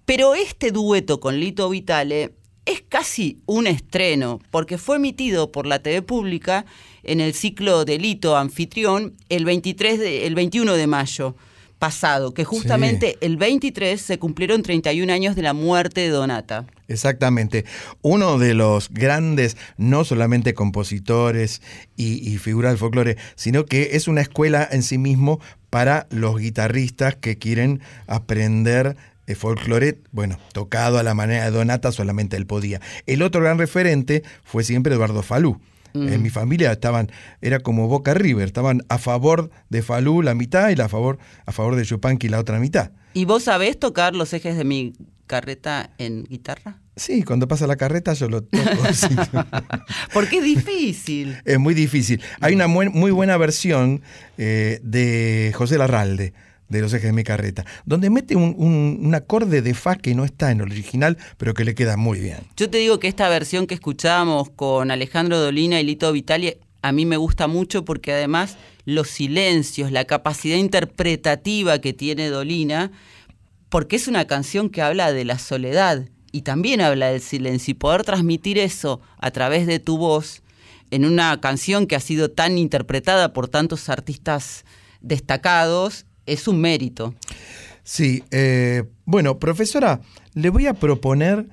Pero este dueto con Lito Vitale es casi un estreno, porque fue emitido por la TV pública en el ciclo de Lito Anfitrión el, 23 de- el 21 de mayo pasado, que justamente el 23 se cumplieron 31 años de la muerte de Donata. Exactamente. Uno de los grandes, no solamente compositores y, y figuras del folclore, sino que es una escuela en sí mismo para los guitarristas que quieren aprender folclore, bueno, tocado a la manera de Donata, solamente él podía. El otro gran referente fue siempre Eduardo Falú. Mm. En mi familia estaban, era como Boca River, estaban a favor de Falú la mitad y la a favor, a favor de Chupanqui la otra mitad. ¿Y vos sabés tocar los ejes de mi carreta en guitarra? Sí, cuando pasa la carreta yo lo toco. *laughs* sí. *laughs* Porque es difícil. Es muy difícil. Hay una muy, muy buena versión eh, de José Larralde, de Los ejes de mi carreta, donde mete un, un- acorde de fa que no está en el original, pero que le queda muy bien. Yo te digo que esta versión que escuchábamos con Alejandro Dolina y Lito Vitali a mí me gusta mucho porque además los silencios, la capacidad interpretativa que tiene Dolina, porque es una canción que habla de la soledad y también habla del silencio y poder transmitir eso a través de tu voz en una canción que ha sido tan interpretada por tantos artistas destacados es un mérito. Sí, eh, bueno, profesora, le voy a proponer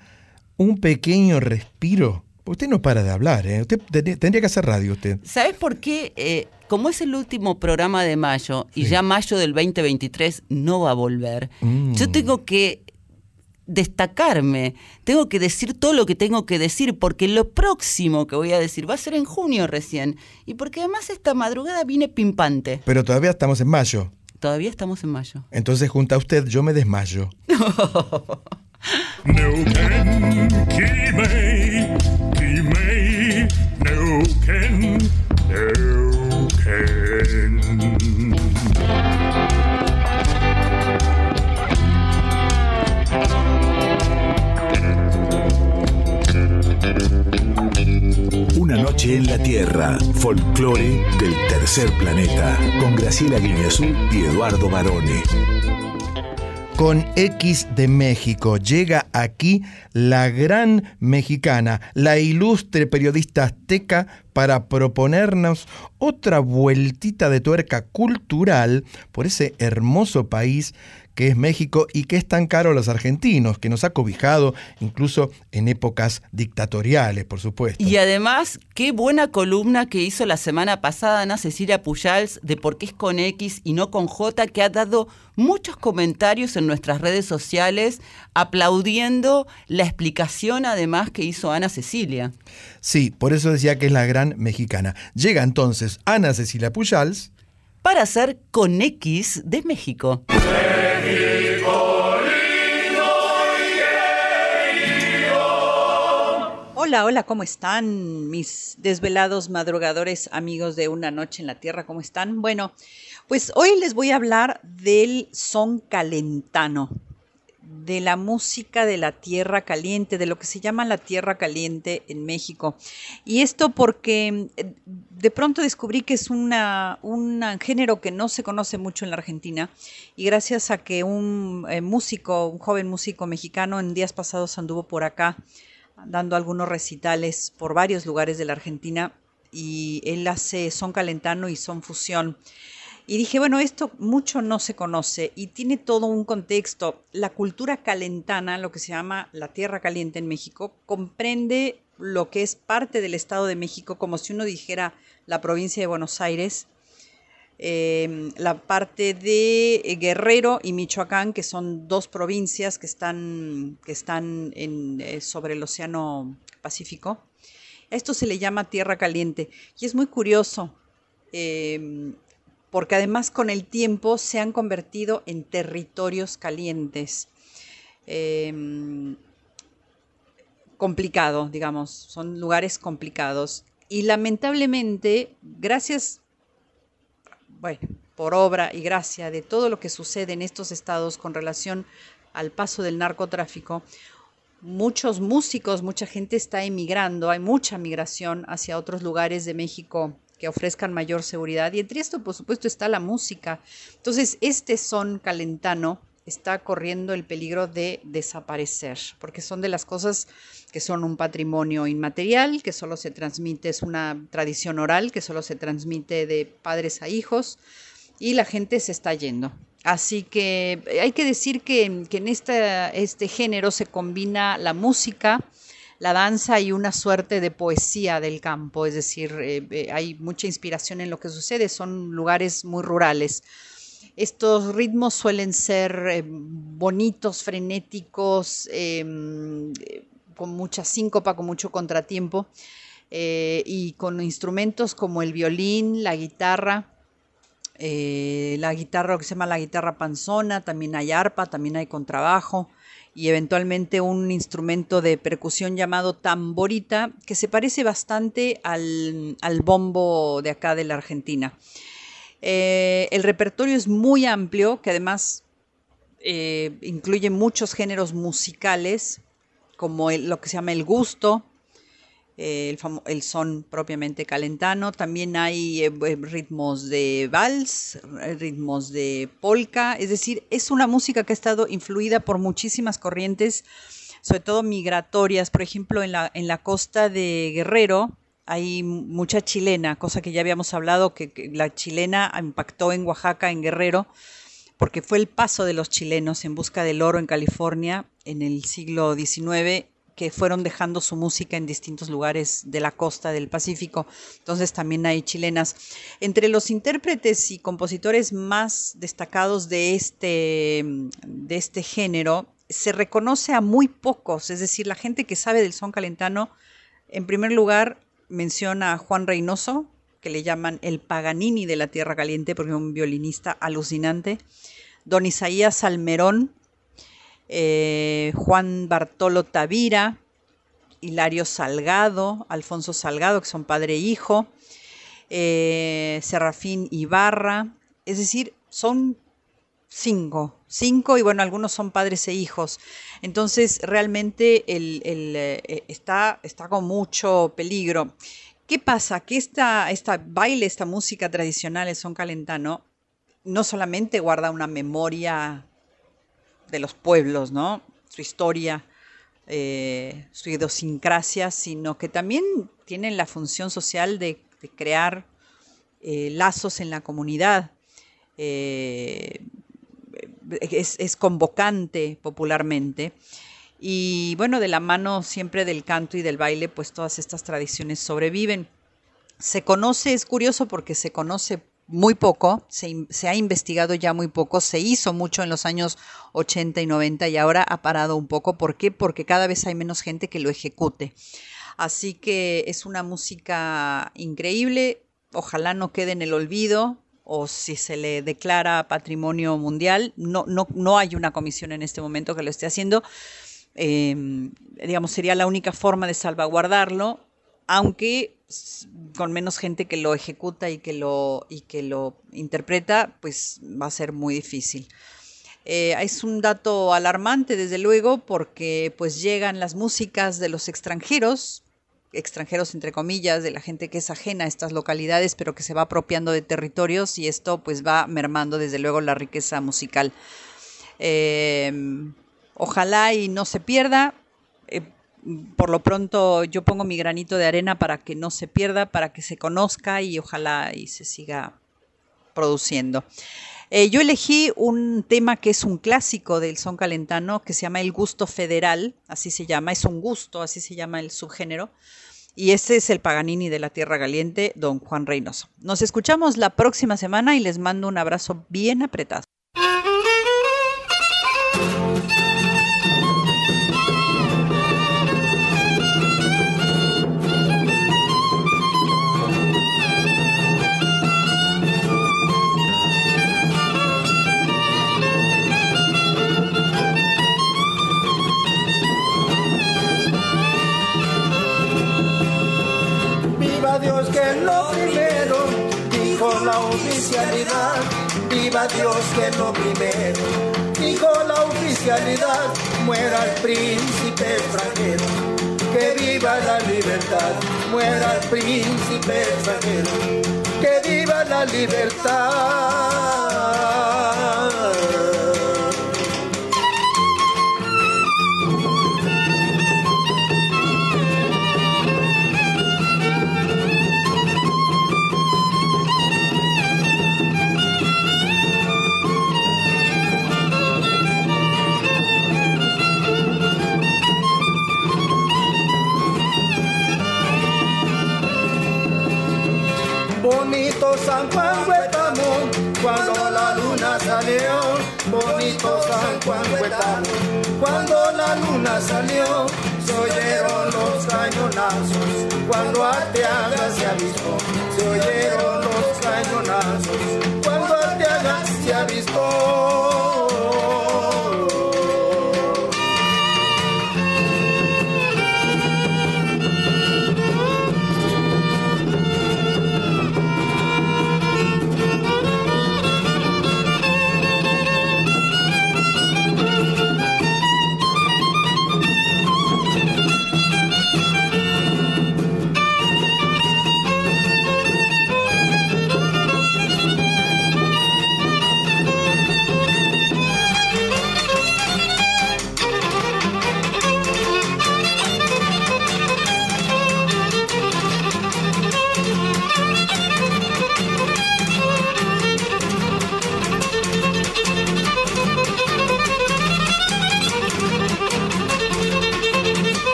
un pequeño respiro. Usted no para de hablar, ¿eh? Usted ten- tendría que hacer radio usted. ¿Sabes por qué? Eh, como es el último programa de mayo y Sí. ya mayo del 2023 no va a volver, Mm. yo tengo que destacarme, tengo que decir todo lo que tengo que decir, porque lo próximo que voy a decir va a ser en junio recién, y porque además esta madrugada viene pimpante. Pero todavía estamos en mayo. Todavía estamos en mayo. Entonces, junto a usted, yo me desmayo. *laughs* en la Tierra, folclore del tercer planeta, con Graciela Guineazú y Eduardo Barone. con X de México. Llega aquí la gran mexicana, la ilustre periodista azteca, para proponernos otra vueltita de tuerca cultural por ese hermoso país que es México y que es tan caro a los argentinos, que nos ha cobijado incluso en épocas dictatoriales, por supuesto. Y además, qué buena columna que hizo la semana pasada Ana Cecilia Pujals de por qué es con X y no con J, que ha dado muchos comentarios en nuestras redes sociales aplaudiendo la explicación además que hizo Ana Cecilia. Sí, por eso decía que es la gran mexicana. Llega entonces Ana Cecilia Pujals para hacer con X de México. Hola, hola, ¿cómo están mis desvelados madrugadores amigos de Una Noche en la Tierra? ¿Cómo están? Bueno, pues hoy les voy a hablar del son calentano, de la música de la Tierra Caliente, de lo que se llama la Tierra Caliente en México. Y esto porque eh, de pronto descubrí que es una, un género que no se conoce mucho en la Argentina y gracias a que un eh, músico, un joven músico mexicano en días pasados anduvo por acá dando algunos recitales por varios lugares de la Argentina y él hace son calentano y son fusión. Y dije, bueno, esto mucho no se conoce y tiene todo un contexto. La cultura calentana, lo que se llama la tierra caliente en México, comprende lo que es parte del Estado de México, como si uno dijera la provincia de Buenos Aires, eh, la parte de Guerrero y Michoacán, que son dos provincias que están, que están en, eh, sobre el Océano Pacífico. Esto se le llama tierra caliente y es muy curioso. eh, porque además con el tiempo se han convertido en territorios calientes. Eh, complicado, digamos, son lugares complicados. Y lamentablemente, gracias, bueno, por obra y gracia de todo lo que sucede en estos estados con relación al paso del narcotráfico, muchos músicos, mucha gente está emigrando, hay mucha migración hacia otros lugares de México que ofrezcan mayor seguridad. Y entre esto, por supuesto, está la música. Entonces, este son calentano está corriendo el peligro de desaparecer, porque son de las cosas que son un patrimonio inmaterial, que solo se transmite, es una tradición oral, que solo se transmite de padres a hijos, y la gente se está yendo. Así que hay que decir que, que en esta, este género se combina la música, la danza y una suerte de poesía del campo, es decir, eh, eh, hay mucha inspiración en lo que sucede, son lugares muy rurales. Estos ritmos suelen ser eh, bonitos, frenéticos, eh, con mucha síncopa, con mucho contratiempo, y con instrumentos como el violín, la guitarra, la guitarra que se llama la guitarra panzona, también hay arpa, también hay contrabajo y eventualmente un instrumento de percusión llamado tamborita, que se parece bastante al, al bombo de acá de la Argentina. Eh, el repertorio es muy amplio, que además eh, incluye muchos géneros musicales, como lo que se llama el gusto, el, famo- el son propiamente calentano. También hay eh, eh, ritmos de vals, eh, ritmos de polka. Es decir, es una música que ha estado influida por muchísimas corrientes, sobre todo migratorias. Por ejemplo, en la, en la costa de Guerrero, hay mucha chilena, cosa que ya habíamos hablado, que, que la chilena impactó en Oaxaca, en Guerrero, porque fue el paso de los chilenos en busca del oro en California en el siglo XIX, que fueron dejando su música en distintos lugares de la costa del Pacífico. Entonces también hay chilenas. Entre los intérpretes y compositores más destacados de este, de este género, se reconoce a muy pocos, es decir, la gente que sabe del son calentano, en primer lugar, menciona a Juan Reynoso, que le llaman el Paganini de la Tierra Caliente, porque es un violinista alucinante. Don Isaías Salmerón, eh, Juan Bartolo Tavira, Hilario Salgado, Alfonso Salgado, que son padre e hijo, eh, Serrafín Ibarra, es decir, son cinco, cinco y bueno, algunos son padres e hijos. Entonces, realmente el, eh, está, está con mucho peligro. ¿Qué pasa? Que esta, esta baile, esta música tradicional, el son calentano, no solamente guarda una memoria de los pueblos, ¿no? Su historia, eh, su idiosincrasia, sino que también tienen la función social de, crear eh, lazos en la comunidad. Eh, es convocante popularmente. Y bueno, de la mano siempre del canto y del baile, pues todas estas tradiciones sobreviven. Se conoce, es curioso porque se conoce muy poco, se, se ha investigado ya muy poco, se hizo mucho en los años 80 y 90 y ahora ha parado un poco. ¿Por qué? Porque cada vez hay menos gente que lo ejecute. Así que es una música increíble, ojalá no quede en el olvido o si se le declara patrimonio mundial, no, no, no hay una comisión en este momento que lo esté haciendo, eh, digamos, sería la única forma de salvaguardarlo, aunque con menos gente que lo ejecuta y que lo, y que lo interpreta, pues va a ser muy difícil. Eh, es un dato alarmante, desde luego, porque pues llegan las músicas de los extranjeros, extranjeros entre comillas, de la gente que es ajena a estas localidades, pero que se va apropiando de territorios y esto pues va mermando desde luego la riqueza musical. Eh, ojalá y no se pierda. Eh, por lo pronto yo pongo mi granito de arena para que no se pierda, para que se conozca y ojalá y se siga produciendo. Eh, yo elegí un tema que es un clásico del son calentano que se llama el gusto federal, así se llama, es un gusto, así se llama el subgénero. Y este es el Paganini de la Tierra Caliente, don Juan Reynoso. Nos escuchamos la próxima semana y les mando un abrazo bien apretado. La oficialidad. Viva Dios que es lo primero, dijo la oficialidad. Muera el príncipe extranjero, que viva la libertad. Muera el príncipe extranjero, que viva la libertad. San Juan Huetamo, cuando la luna salió. Bonito San Juan Huetamo, cuando la luna salió. Se oyeron los cañonazos, cuando Arteaga se avispó. Se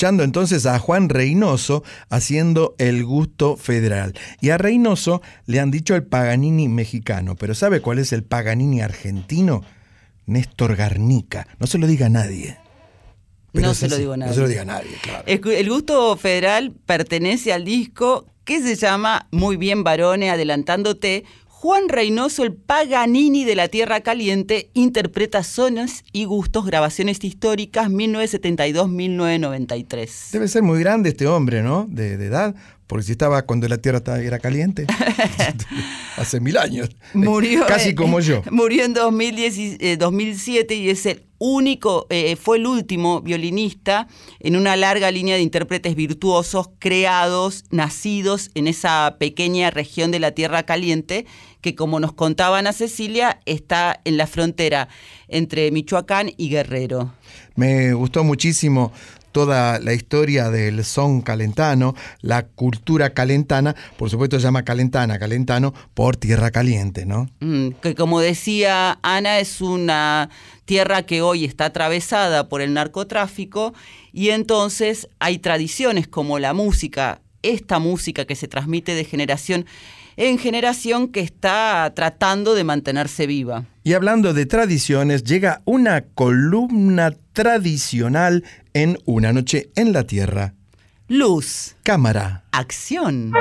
escuchando entonces a Juan Reynoso haciendo el gusto federal. Y a Reynoso le han dicho el Paganini mexicano, pero ¿sabe cuál es el Paganini argentino? Néstor Garnica. No se lo diga a nadie. Pero no se lo digo a nadie. No se lo diga a nadie, claro. El gusto federal pertenece al disco que se llama Muy bien Barone, adelantándote. Juan Reynoso, el Paganini de la Tierra Caliente, interpreta Zonas y Gustos, grabaciones históricas 1972-1993. Debe ser muy grande este hombre, ¿no? De, de edad, porque si estaba cuando la tierra estaba- era caliente. *laughs* *laughs* Hace mil años. Murió, Casi eh, como yo. *laughs* Murió en 2010 y- eh, 2007 y es el único, eh, fue el último violinista en una larga línea de intérpretes virtuosos creados, nacidos en esa pequeña región de la Tierra Caliente que como nos contaban a Cecilia está en la frontera entre Michoacán y Guerrero. Me gustó muchísimo toda la historia del son calentano, la cultura calentana, por supuesto se llama calentana, calentano, por tierra caliente, ¿no? Mm, que como decía Ana, es una tierra que hoy está atravesada por el narcotráfico y entonces hay tradiciones como la música, esta música que se transmite de generación en generación que está tratando de mantenerse viva. Y hablando de tradiciones, llega una columna tradicional en Una noche en la Tierra. Luz, Cámara. acción.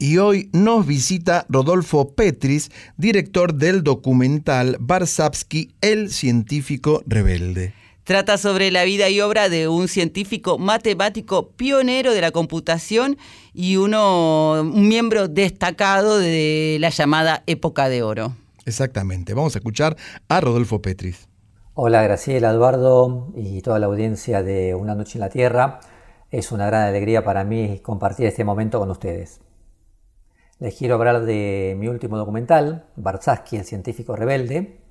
Y hoy nos visita Rodolfo Petris, director del documental Barsavsky, el científico rebelde. Trata sobre la vida y obra de un científico matemático pionero de la computación y uno, un miembro destacado de la llamada época de oro. Exactamente. Vamos a escuchar a Rodolfo Petris. Hola Graciela, Eduardo y toda la audiencia de Una Noche en la Tierra. Es una gran alegría para mí compartir este momento con ustedes. Les quiero hablar de mi último documental, Barsavsky, el científico rebelde,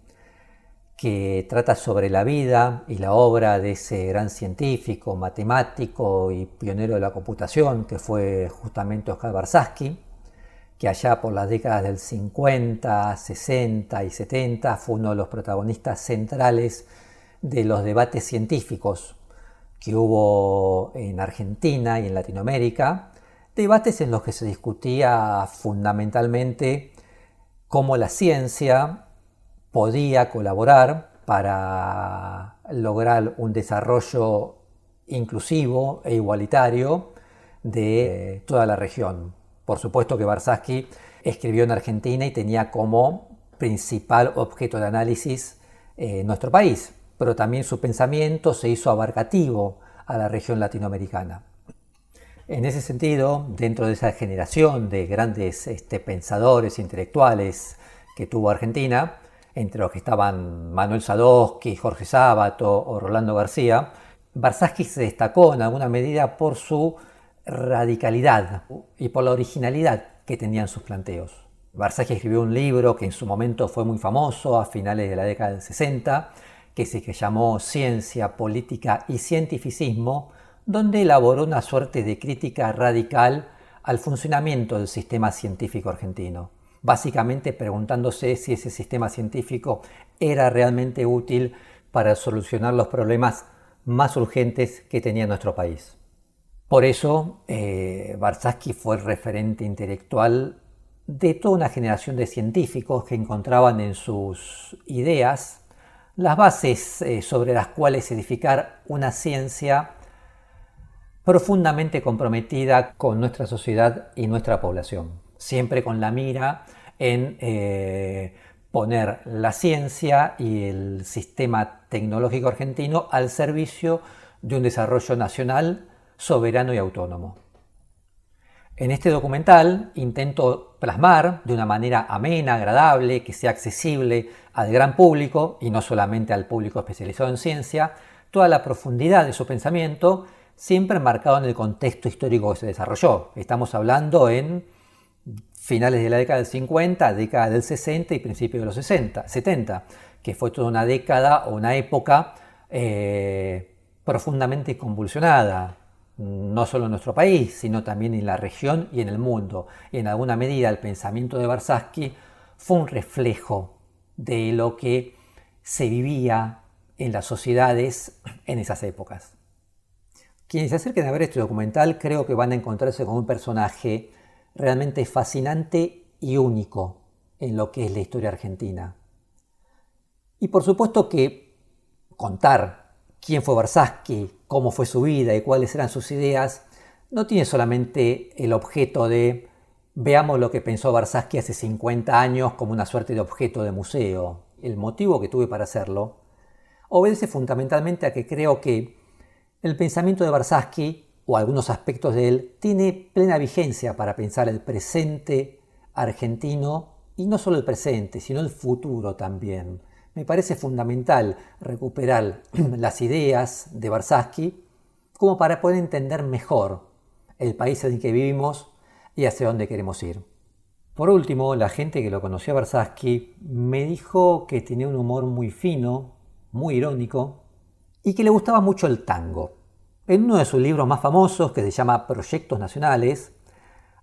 que trata sobre la vida y la obra de ese gran científico, matemático y pionero de la computación, que fue justamente Oscar Barsavsky, que allá por las décadas del 50, 60 y 70 fue uno de los protagonistas centrales de los debates científicos que hubo en Argentina y en Latinoamérica, debates en los que se discutía fundamentalmente cómo la ciencia podía colaborar para lograr un desarrollo inclusivo e igualitario de toda la región. Por supuesto que Barsavsky escribió en Argentina y tenía como principal objeto de análisis eh, nuestro país, pero también su pensamiento se hizo abarcativo a la región latinoamericana. En ese sentido, dentro de esa generación de grandes este, pensadores intelectuales que tuvo Argentina, entre los que estaban Manuel Sadowski, Jorge Sábato o Rolando García, Barsavsky se destacó en alguna medida por su radicalidad y por la originalidad que tenían sus planteos. Barsavsky escribió un libro que en su momento fue muy famoso a finales de la década del 60, que se llamó Ciencia, Política y Cientificismo, donde elaboró una suerte de crítica radical al funcionamiento del sistema científico argentino, básicamente preguntándose si ese sistema científico era realmente útil para solucionar los problemas más urgentes que tenía nuestro país. Por eso, eh, fue el referente intelectual de toda una generación de científicos que encontraban en sus ideas las bases eh, sobre las cuales edificar una ciencia profundamente comprometida con nuestra sociedad y nuestra población, siempre con la mira en eh, poner la ciencia y el sistema tecnológico argentino al servicio de un desarrollo nacional soberano y autónomo. En este documental intento plasmar de una manera amena, agradable, que sea accesible al gran público y no solamente al público especializado en ciencia, toda la profundidad de su pensamiento, siempre marcado en el contexto histórico que se desarrolló. Estamos hablando en finales de la década del 50, década del 60 y principios de los 60, 70, que fue toda una década o una época eh, profundamente convulsionada, no solo en nuestro país, sino también en la región y en el mundo. Y en alguna medida el pensamiento de Barsaski fue un reflejo de lo que se vivía en las sociedades en esas épocas. Quienes se acerquen a ver este documental creo que van a encontrarse con un personaje realmente fascinante y único en lo que es la historia argentina. Y por supuesto que contar quién fue Barsaski, cómo fue su vida y cuáles eran sus ideas, no tiene solamente el objeto de veamos lo que pensó Barsaski hace 50 años como una suerte de objeto de museo. El motivo que tuve para hacerlo obedece fundamentalmente a que creo que el pensamiento de Barsaski, o algunos aspectos de él, tiene plena vigencia para pensar el presente argentino, y no solo el presente, sino el futuro también. Me parece fundamental recuperar *clears throat* las ideas de Barsaski como para poder entender mejor el país en el que vivimos y hacia dónde queremos ir. Por último, la gente que lo conoció a me dijo que tenía un humor muy fino, muy irónico y que le gustaba mucho el tango. En uno de sus libros más famosos, que se llama Proyectos Nacionales,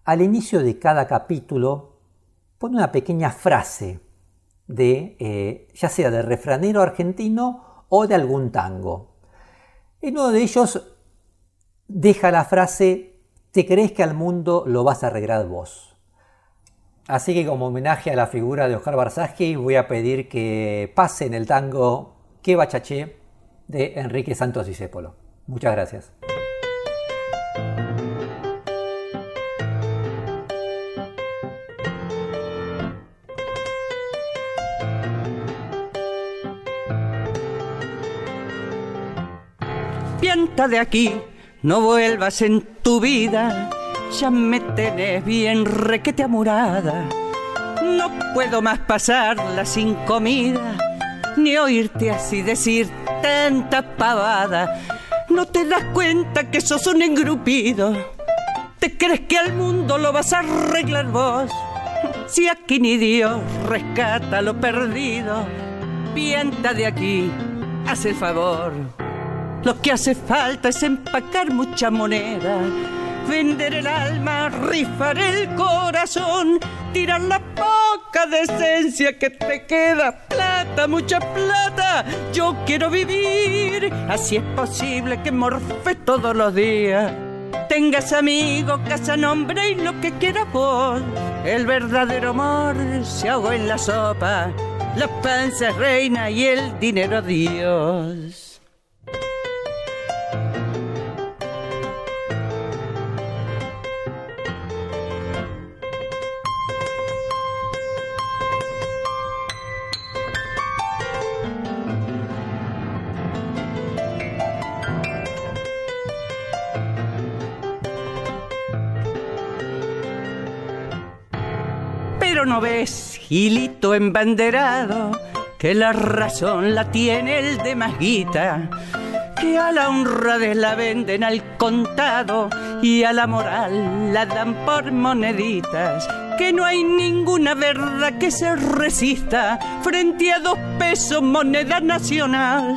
al inicio de cada capítulo pone una pequeña frase de, eh, ya sea de refranero argentino o de algún tango. En uno de ellos deja la frase, ¿te crees que al mundo lo vas a arreglar vos? Así que como homenaje a la figura de Oscar Barsaski voy a pedir que pase en el tango Que Bachaché de Enrique Santos Discépolo. Muchas gracias. Pianta de aquí, no vuelvas en tu vida, ya me tenés bien requete amurada. No puedo más pasarla sin comida, ni oírte así decir tanta pavada. No te das cuenta que sos un engrupido. ¿Te crees que al mundo lo vas a arreglar vos? Si aquí ni Dios rescata lo perdido, pianta de aquí, haz el favor. Lo que hace falta es empacar mucha moneda, vender el alma, rifar el corazón, tirar la poca decencia que te queda. Plata, mucha plata, yo quiero vivir. Así es posible que morfe todos los días. Tengas amigos, casa, nombre y lo que quieras vos. El verdadero amor se ahogó en la sopa. La panza es reina y el dinero Dios. Ves, hilito embanderado, que la razón la tiene el de más guita, que a la honradez la venden al contado y a la moral la dan por moneditas, que no hay ninguna verdad que se resista frente a dos pesos moneda nacional.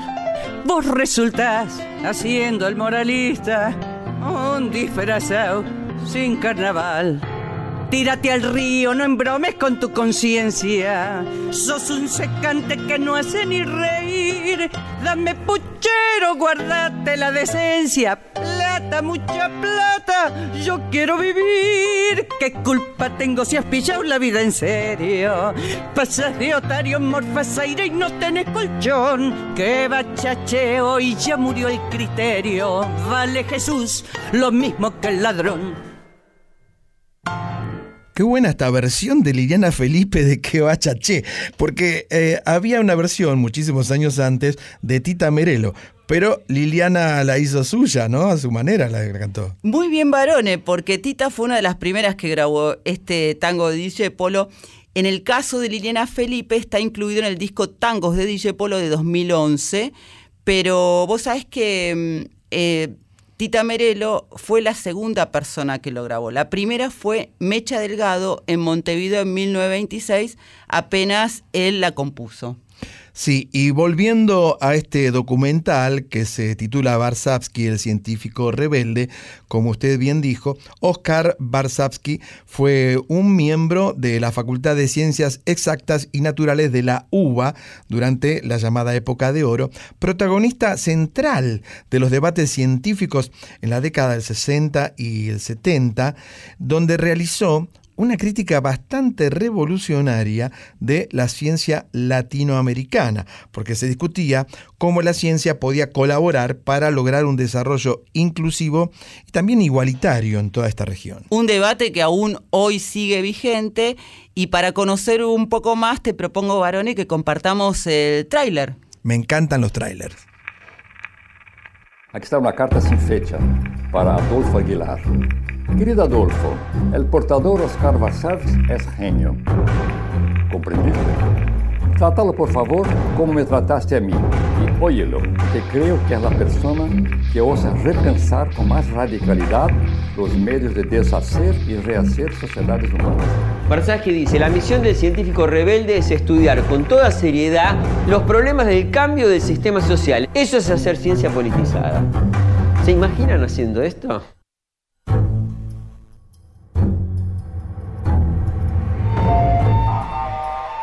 Vos resultás haciendo el moralista, un disfrazado sin carnaval. Tírate al río, no embromes con tu conciencia. Sos un secante que no hace ni reír. Dame puchero, guardate la decencia. Plata, mucha plata, yo quiero vivir. ¿Qué culpa tengo si has pillado la vida en serio? Pasas de otario, morfas aire y no tenés colchón. Que bachacheo y ya murió el criterio. Vale Jesús, lo mismo que el ladrón. Qué buena esta versión de Liliana Felipe de Que va porque eh, había una versión muchísimos años antes de Tita Merelo, pero Liliana la hizo suya, ¿no? A su manera la cantó. Muy bien, varones, porque Tita fue una de las primeras que grabó este tango de DJ Polo. En el caso de Liliana Felipe está incluido en el disco Tangos de DJ Polo de 2011, pero vos sabés que mm, eh, Tita Merelo fue la segunda persona que lo grabó. La primera fue Mecha Delgado en Montevideo en 1926, apenas él la compuso. Sí, y volviendo a este documental que se titula Barsavsky, el científico rebelde, como usted bien dijo, Oscar Barsavsky fue un miembro de la Facultad de Ciencias Exactas y Naturales de la UBA durante la llamada época de oro, protagonista central de los debates científicos en la década del 60 y el 70, donde realizó una crítica bastante revolucionaria de la ciencia latinoamericana, porque se discutía cómo la ciencia podía colaborar para lograr un desarrollo inclusivo y también igualitario en toda esta región. Un debate que aún hoy sigue vigente y para conocer un poco más te propongo, Barone, que compartamos el tráiler. Me encantan los trailers. Aquí está una carta sin fecha para Adolfo Aguilar. Querido Adolfo, el portador Oscar Varsavs es genio. ¿Comprendiste? Trátalo por favor como me trataste a mí y óyelo, que creo que es la persona que osa repensar con más radicalidad los medios de deshacer y rehacer sociedades humanas. Barsavsky dice, la misión del científico rebelde es estudiar con toda seriedad los problemas del cambio del sistema social. Eso es hacer ciencia politizada. ¿Se imaginan haciendo esto?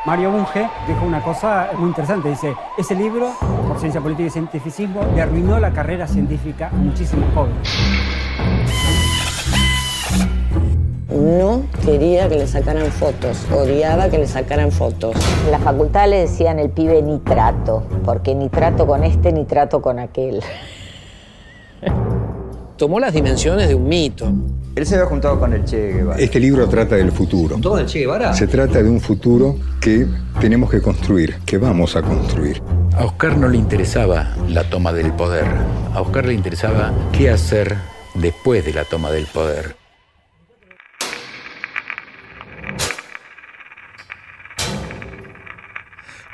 Mario Bunge dijo una cosa muy interesante. Dice, ese libro, por ciencia política y cientificismo, le arruinó la carrera científica a muchísimos jóvenes. No quería que le sacaran fotos, odiaba que le sacaran fotos. En la facultad le decían el pibe nitrato, porque nitrato con este, nitrato con aquel. Tomó las dimensiones de un mito. Él se había juntado con el Che Guevara. Este libro trata del futuro. ¿Todo el Che Guevara? Se trata de un futuro que tenemos que construir, que vamos a construir. A Oscar no le interesaba la toma del poder. A Oscar le interesaba qué hacer después de la toma del poder.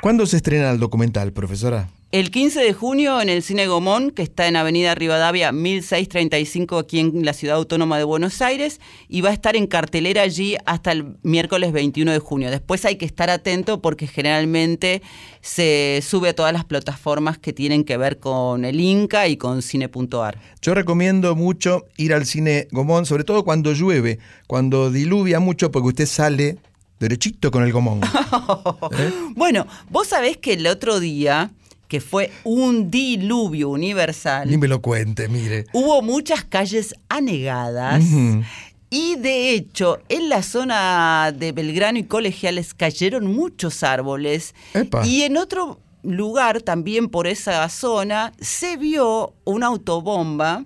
¿Cuándo se estrena el documental, profesora? El 15 de junio en el Cine Gomón, que está en Avenida Rivadavia 1635 aquí en la Ciudad Autónoma de Buenos Aires, y va a estar en cartelera allí hasta el miércoles 21 de junio. Después hay que estar atento porque generalmente se sube a todas las plataformas que tienen que ver con el Inca y con cine.ar. Yo recomiendo mucho ir al Cine Gomón, sobre todo cuando llueve, cuando diluvia mucho, porque usted sale derechito con el gomón. *laughs* ¿Eh? Bueno, vos sabés que el otro día que fue un diluvio universal. Ni me lo cuente, mire. Hubo muchas calles anegadas. Uh -huh. Y de hecho, en la zona de Belgrano y Colegiales cayeron muchos árboles. Epa. Y en otro lugar, también por esa zona, se vio una autobomba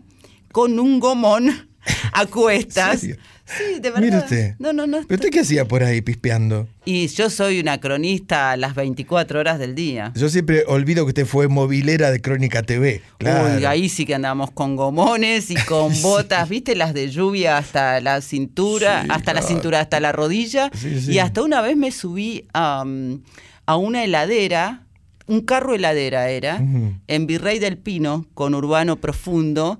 con un gomón *laughs* a cuestas. Sí, de verdad. Mire usted. No, no, no. ¿Pero usted qué hacía por ahí pispeando? Y yo soy una cronista a las 24 horas del día. Yo siempre olvido que usted fue movilera de Crónica TV. Claro. Uy, ahí sí que andamos con gomones y con *laughs* botas, ¿viste? Las de lluvia hasta la cintura, Sí, hasta la cintura, hasta la rodilla. Sí, sí. Y hasta una vez me subí a, um, a una heladera, un carro heladera era, en Virrey del Pino, con Urbano Profundo,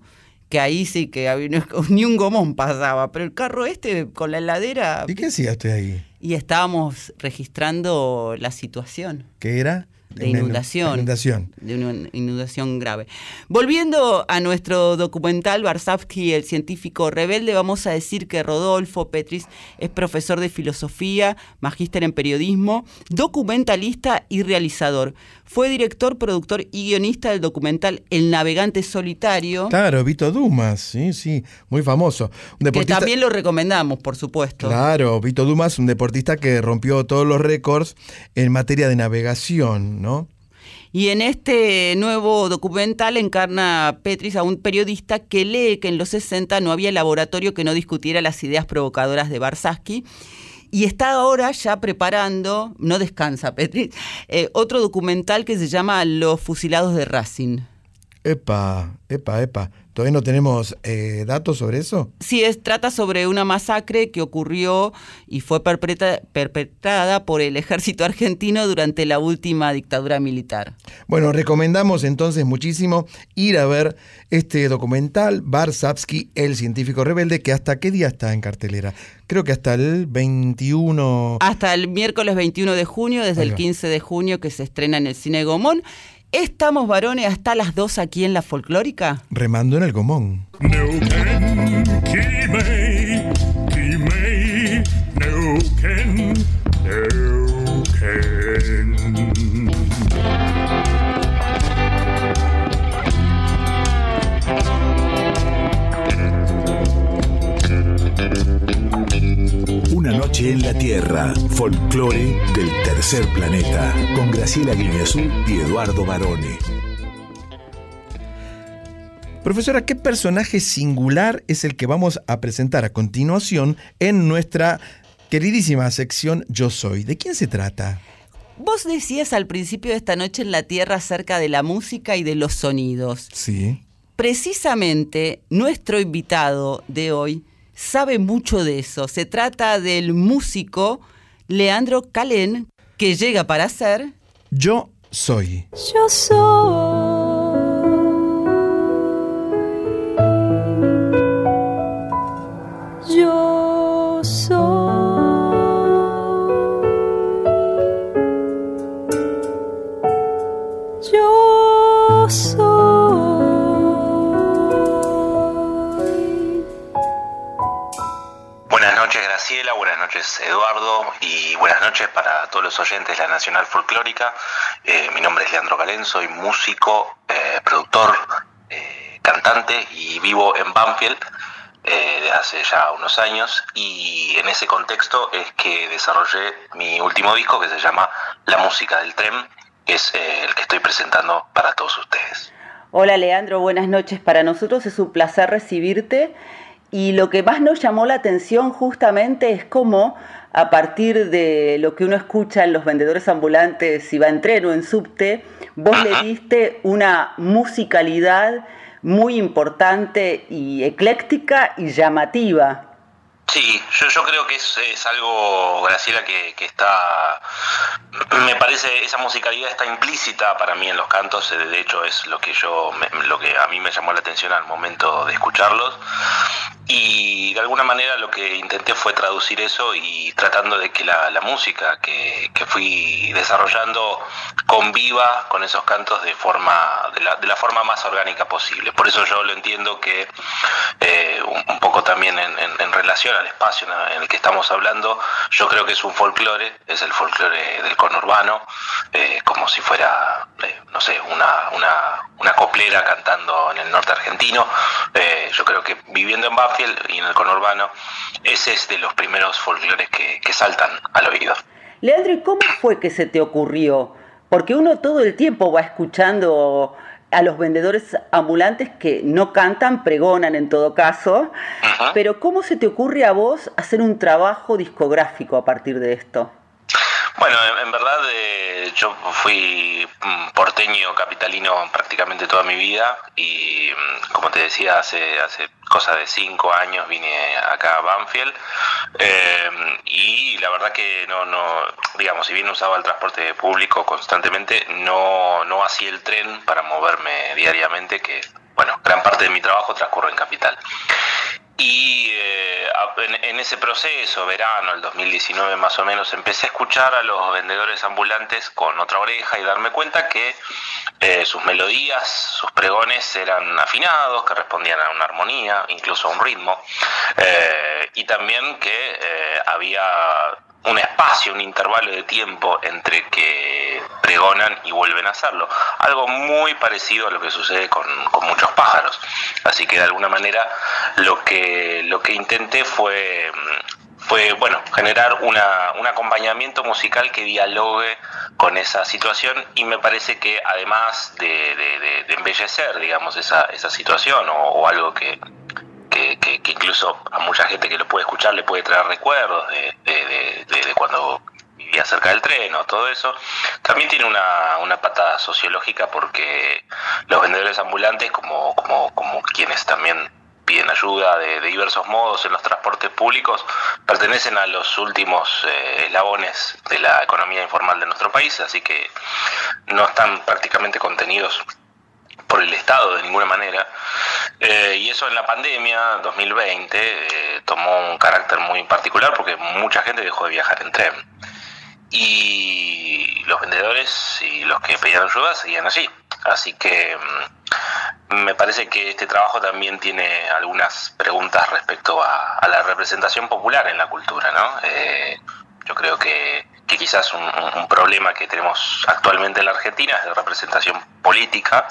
que ahí sí que había- *laughs* ni un gomón pasaba, pero el carro este con la heladera... ¿Y qué hacía usted ahí? Y estábamos registrando la situación ¿Qué era? De inundación. Inundación. De una inundación grave. Volviendo a nuestro documental Barsavsky, el científico rebelde, vamos a decir que Rodolfo Petris es profesor de filosofía, magíster en periodismo, documentalista y realizador. Fue director, productor y guionista del documental El navegante solitario, Claro, Vito Dumas, sí, sí, muy famoso. Un que también lo recomendamos, por supuesto. Claro, Vito Dumas, un deportista que rompió todos los récords en materia de navegación, ¿no? Y en este nuevo documental encarna Petris a un periodista que lee que en los 60 no había laboratorio que no discutiera las ideas provocadoras de Barsaski. Y está ahora ya preparando, no descansa Petris, eh, otro documental que se llama Los fusilados de Racing. Epa, epa, epa. ¿Todavía no tenemos eh, datos sobre eso? Sí, es, trata sobre una masacre que ocurrió y fue perpetra- perpetrada por el ejército argentino durante la última dictadura militar. Bueno, recomendamos entonces muchísimo ir a ver este documental, Bar Sapsky, el científico rebelde, que hasta qué día está en cartelera. Creo que hasta el 21... Hasta el miércoles 21 de junio, desde el va. 15 de junio que se estrena en el Cine Gomón. Estamos varones hasta las 2 aquí en la folclórica. Remando en el gomón. Noche en la Tierra, folclore del tercer planeta, con Graciela Guineazú y Eduardo Barone. Profesora, ¿qué personaje singular es el que vamos a presentar a continuación en nuestra queridísima sección Yo Soy? ¿De quién se trata? Vos decías al principio de esta noche en la Tierra acerca de la música y de los sonidos. Sí. Precisamente nuestro invitado de hoy sabe mucho de eso. Se trata del músico Leandro Calén, que llega para ser Yo soy. Yo soy. Buenas noches Eduardo y buenas noches para todos los oyentes de la Nacional Folclórica. Eh, mi nombre es Leandro Galén, soy músico, eh, productor, eh, cantante y vivo en Banfield desde hace ya unos años y en ese contexto es que desarrollé mi último disco que se llama La Música del Tren, que es el que estoy presentando para todos ustedes. Hola Leandro, buenas noches. Para nosotros es un placer recibirte y lo que más nos llamó la atención justamente es cómo a partir de lo que uno escucha en los vendedores ambulantes, si va en tren o en subte, vos le diste una musicalidad muy importante y ecléctica y llamativa. Sí, yo, creo que es, algo, Graciela, que, está, me parece, esa musicalidad está implícita para mí en los cantos, eh, de hecho es lo que yo, lo que a mí me llamó la atención al momento de escucharlos, y de alguna manera lo que intenté fue traducir eso y tratando de que la, música que, que fui desarrollando conviva con esos cantos de forma, de la, de la forma más orgánica posible. Por eso yo lo entiendo que eh, un, poco también en, en- relación al espacio en el que estamos hablando, yo creo que es un folclore, es el folclore del conurbano, eh, como si fuera, eh, no sé, una, una, una coplera cantando en el norte argentino. Eh, yo creo que viviendo en Banfield y en el conurbano, ese es de los primeros folclores que, que saltan al oído. Leandro, ¿y cómo fue que se te ocurrió? Porque uno todo el tiempo va escuchando a los vendedores ambulantes que no cantan, pregonan en todo caso, pero ¿cómo se te ocurre a vos hacer un trabajo discográfico a partir de esto? Bueno, en, en verdad eh, yo fui mm, porteño capitalino prácticamente toda mi vida y mm, como te decía hace hace cosa de cinco años vine acá a Banfield eh, y la verdad que no no digamos si bien usaba el transporte público constantemente no no hacía el tren para moverme diariamente que bueno gran parte de mi trabajo transcurre en capital y eh, en, ese proceso, verano, el 2019 más o menos, empecé a escuchar a los vendedores ambulantes con otra oreja y darme cuenta que eh, sus melodías, sus pregones eran afinados, que respondían a una armonía, incluso a un ritmo, eh, y también que eh, había un espacio, un intervalo de tiempo entre que pregonan y vuelven a hacerlo. Algo muy parecido a lo que sucede con, con muchos pájaros. Así que de alguna manera lo que, lo que intenté fue, mm, fue, bueno, generar una, un acompañamiento musical que dialogue con esa situación y me parece que además de, embellecer, digamos, esa, esa situación o algo que, que, incluso a mucha gente que lo puede escuchar le puede traer recuerdos de, cuando vivía cerca del tren o todo eso, también tiene una, una pata sociológica porque los vendedores ambulantes, como, como, como quienes también piden ayuda de, de diversos modos en los transportes públicos, pertenecen a los últimos eh, eslabones de la economía informal de nuestro país, así que no están prácticamente contenidos por el Estado de ninguna manera. Eh, y eso en la pandemia 2020 eh, tomó un carácter muy particular porque mucha gente dejó de viajar en tren. Y los vendedores y los que pedían ayuda seguían allí. Así que mm, me parece que este trabajo también tiene algunas preguntas respecto a, a la representación popular en la cultura, ¿no? Eh, yo creo que, que quizás un, problema que tenemos actualmente en la Argentina es de representación política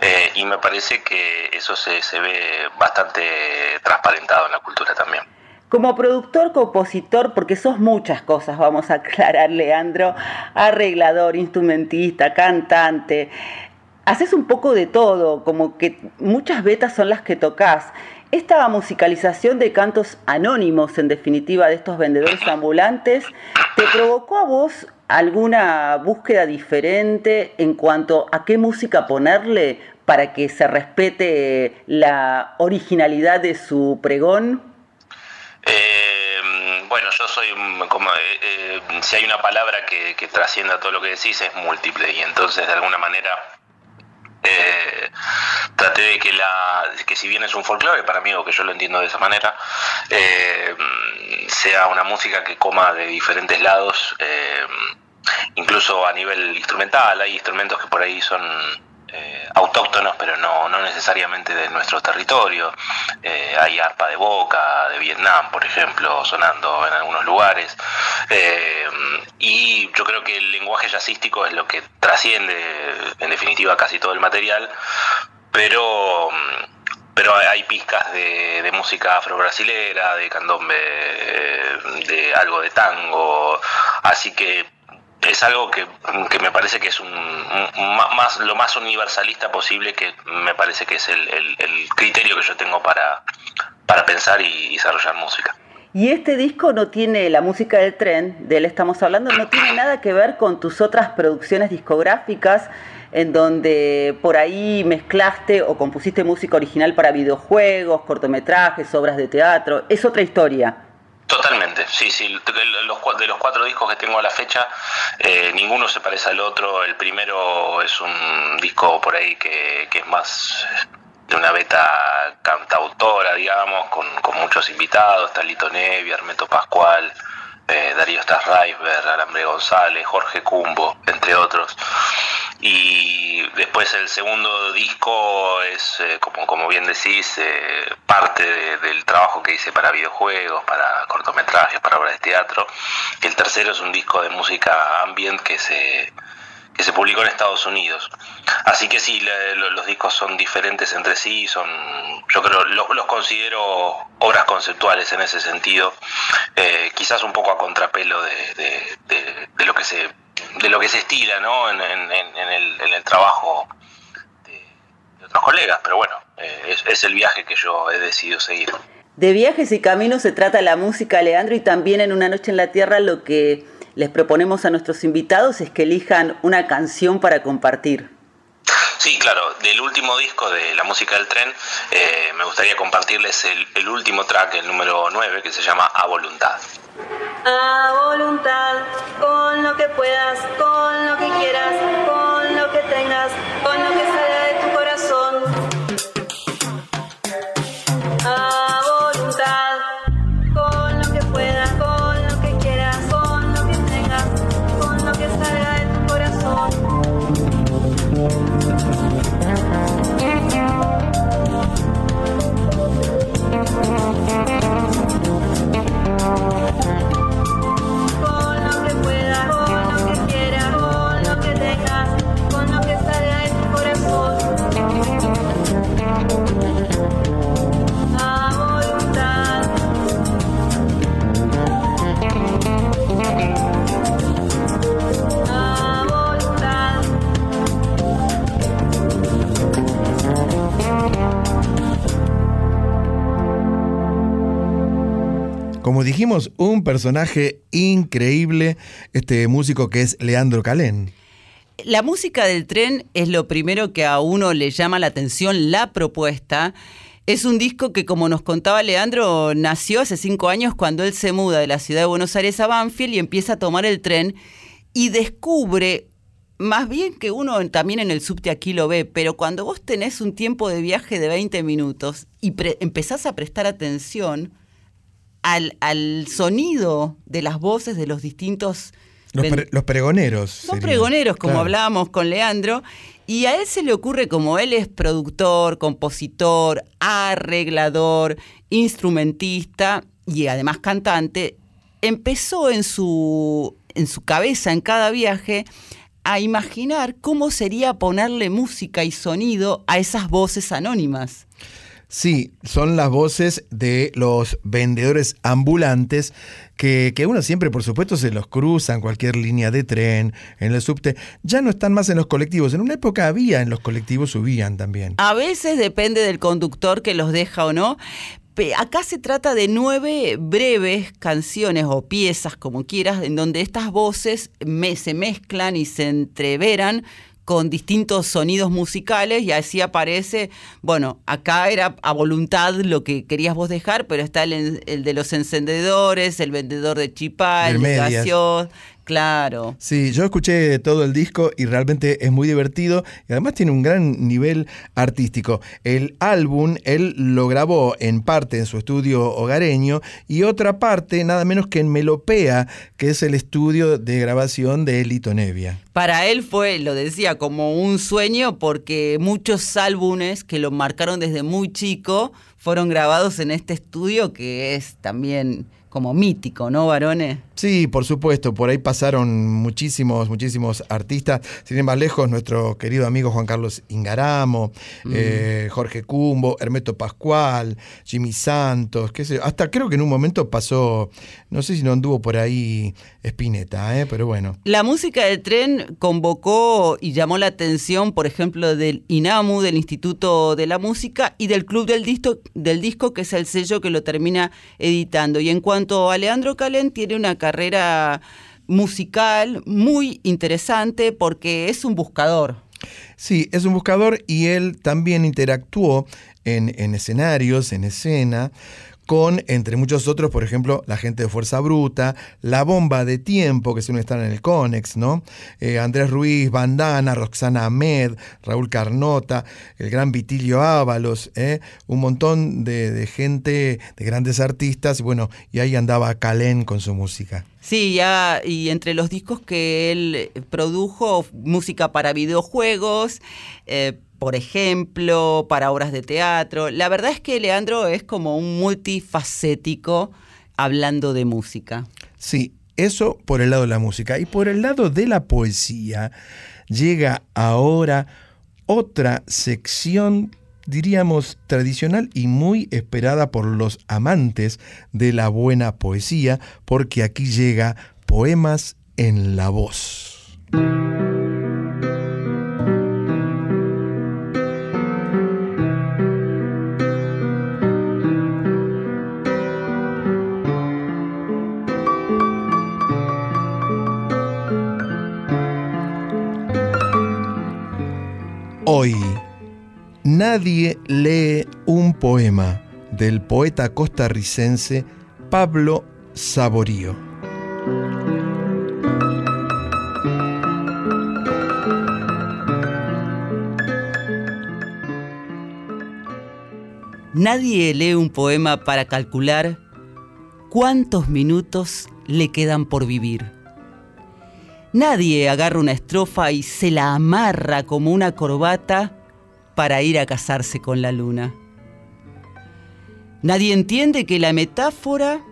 eh, y me parece que eso se, se ve bastante transparentado en la cultura también. Como productor, compositor, porque sos muchas cosas, vamos a aclarar, Leandro, arreglador, instrumentista, cantante, haces un poco de todo, como que muchas vetas son las que tocas. Esta musicalización de cantos anónimos, en definitiva, de estos vendedores ambulantes, ¿te provocó a vos alguna búsqueda diferente en cuanto a qué música ponerle para que se respete la originalidad de su pregón? Eh, bueno, yo soy como eh, eh, si hay una palabra que trascienda todo lo que decís es múltiple y entonces de alguna manera eh, traté de que la que si bien es un folclore para mí o que yo lo entiendo de esa manera eh, sea una música que coma de diferentes lados eh, incluso a nivel instrumental. Hay instrumentos que por ahí son eh, autóctonos pero no, necesariamente de nuestro territorio. Eh, hay arpa de boca de Vietnam por ejemplo sonando en algunos lugares. Eh, y yo creo que el lenguaje jazzístico es lo que trasciende en definitiva casi todo el material pero pero hay- hay pizcas de, de música afro-brasilera, de candombe, eh, de algo de tango, así que es algo que, que me parece que es un, más lo más universalista posible que me parece que es el, el- el criterio que yo tengo para, para pensar y desarrollar música. Y este disco no tiene, la música del tren, de él estamos hablando, no tiene nada que ver con tus otras producciones discográficas en donde por ahí mezclaste o compusiste música original para videojuegos, cortometrajes, obras de teatro. Es otra historia. Totalmente, sí, sí. de Los, cuatro discos que tengo a la fecha, eh, ninguno se parece al otro. El primero es un disco por ahí que, que es más de una beta cantautora, digamos, con, con muchos invitados. Está Lito Nevi, Armeto Pascual, eh, Darío Stasraisber, Alambre González, Jorge Cumbo, entre otros. Y después el segundo disco es, eh, como, como bien decís, eh, parte de- del trabajo que hice para videojuegos, para cortometrajes, para obras de teatro. El tercero es un disco de música ambient que se, que se publicó en Estados Unidos. Así que sí, los discos son diferentes entre sí, son, yo creo, lo- los considero obras conceptuales en ese sentido, eh, quizás un poco a contrapelo de, lo que se de lo que se estila ¿no? en, el, trabajo de, de otros colegas, pero bueno, eh, es, es el viaje que yo he decidido seguir. De viajes y caminos se trata la música, Leandro, y también en Una Noche en la Tierra lo que les proponemos a nuestros invitados es que elijan una canción para compartir. Sí, claro, del último disco de la música del tren, eh, me gustaría compartirles el, el último track, el número 9, que se llama A Voluntad. A voluntad, con lo que puedas, con lo que quieras, con lo que tengas, como dijimos, un personaje increíble, este músico que es Leandro Calén. La música del tren es lo primero que a uno le llama la atención, la propuesta. Es un disco que, como nos contaba Leandro, nació hace cinco años cuando él se muda de la ciudad de Buenos Aires a Banfield y empieza a tomar el tren y descubre, más bien que uno también en el subte aquí lo ve, pero cuando vos tenés un tiempo de viaje de 20 minutos y empezás a prestar atención al, al sonido de las voces de los distintos Los, ven- pre- los pregoneros. son pregoneros, como Claro. hablábamos con Leandro, y a él se le ocurre, como él es productor, compositor, arreglador, instrumentista y además cantante, empezó en su, en su cabeza, en cada viaje, a imaginar cómo sería ponerle música y sonido a esas voces anónimas. Sí, son las voces de los vendedores ambulantes que, que uno siempre, por supuesto, se los cruza en cualquier línea de tren, en el subte. Ya no están más en los colectivos. En una época había en los colectivos, subían también. A veces depende del conductor que los deja o no. Acá se trata de nueve breves canciones o piezas, como quieras, en donde estas voces se mezclan y se entreveran con distintos sonidos musicales y así aparece, bueno, acá era a voluntad lo que querías vos dejar, pero está el, el de los encendedores, el vendedor de chipá, el de medias. gaseos, claro. Sí, yo escuché todo el disco y realmente es muy divertido y además tiene un gran nivel artístico. El álbum él lo grabó en parte en su estudio hogareño y otra parte nada menos que en Melopea, que es el estudio de grabación de Elito Nevia. Para él fue, lo decía, como un sueño porque muchos álbumes que lo marcaron desde muy chico fueron grabados en este estudio que es también como mítico, ¿no, varones? Sí, por supuesto, por ahí pasaron muchísimos, muchísimos artistas. Sin ir más lejos, nuestro querido amigo Juan Carlos Ingaramo, Mm. eh, Jorge Cumbo, Hermeto Pascual, Jimmy Santos, qué sé yo. Hasta creo que en un momento pasó, no sé si no anduvo por ahí Spinetta, ¿eh? pero bueno. La música del tren convocó y llamó la atención, por ejemplo, del INAMU, del Instituto de la Música, y del Club del Disco, del Disco, que es el sello que lo termina editando. Y en cuanto a Leandro Calén, tiene una carrera musical muy interesante porque es un buscador. Sí, es un buscador y él también interactuó en, en escenarios, en escena, con, entre muchos otros, por ejemplo, la gente de Fuerza Bruta, La Bomba de Tiempo, que suele estar en el Conex, ¿no? Eh, Andrés Ruiz, Bandana, Roxana Ahmed, Raúl Carnota, el gran Vitilio Ábalos, ¿eh? un montón de, gente, de grandes artistas, y bueno, y ahí andaba Calén con su música. Sí, ya, y entre los discos que él produjo, música para videojuegos, eh, por ejemplo, para obras de teatro. La verdad es que Leandro es como un multifacético hablando de música. Sí, eso por el lado de la música. Y por el lado de la poesía, llega ahora otra sección, diríamos, tradicional y muy esperada por los amantes de la buena poesía, porque aquí llega Poemas en la Voz. Hoy, nadie lee un poema del poeta costarricense Pablo Saborío. Nadie lee un poema para calcular cuántos minutos le quedan por vivir. Nadie agarra una estrofa y se la amarra como una corbata para ir a casarse con la luna. Nadie entiende que la metáfora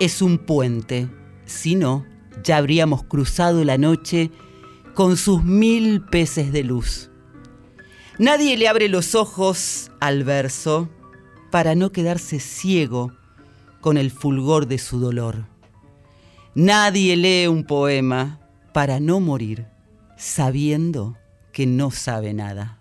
es un puente, si no, ya habríamos cruzado la noche con sus mil peces de luz. Nadie le abre los ojos al verso para no quedarse ciego con el fulgor de su dolor. Nadie lee un poema para no morir sabiendo que no sabe nada.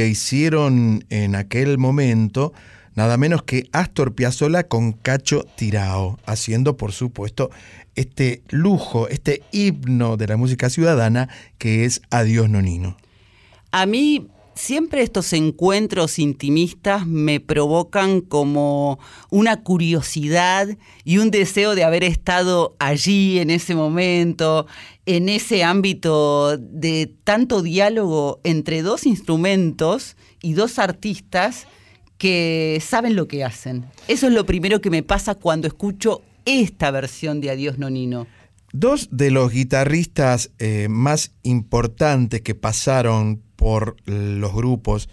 Que hicieron en aquel momento, nada menos que Astor Piazzolla con Cacho Tirao, haciendo por supuesto este lujo, este himno de la música ciudadana que es Adiós Nonino. A mí siempre estos encuentros intimistas me provocan como una curiosidad y un deseo de haber estado allí en ese momento, en ese ámbito de tanto diálogo entre dos instrumentos y dos artistas que saben lo que hacen. Eso es lo primero que me pasa cuando escucho esta versión de Adiós Nonino. Dos de los guitarristas eh, más importantes que pasaron por los grupos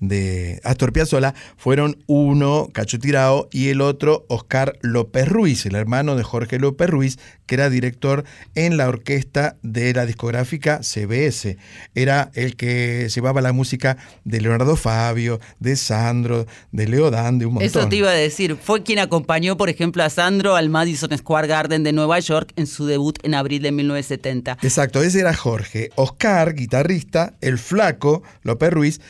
de Astor Piazzolla fueron uno, Cacho Tirao, y el otro, Oscar López Ruiz, el hermano de Jorge López Ruiz, que era director en la orquesta de la discográfica CBS. Era el que llevaba la música de Leonardo Fabio, de Sandro, de Leo Dan, de un montón. Eso te iba a decir, fue quien acompañó, por ejemplo, a Sandro al Madison Square Garden de Nueva York en su debut en abril de 1970. Exacto, ese era Jorge. Oscar, guitarrista, el flaco, López Ruiz,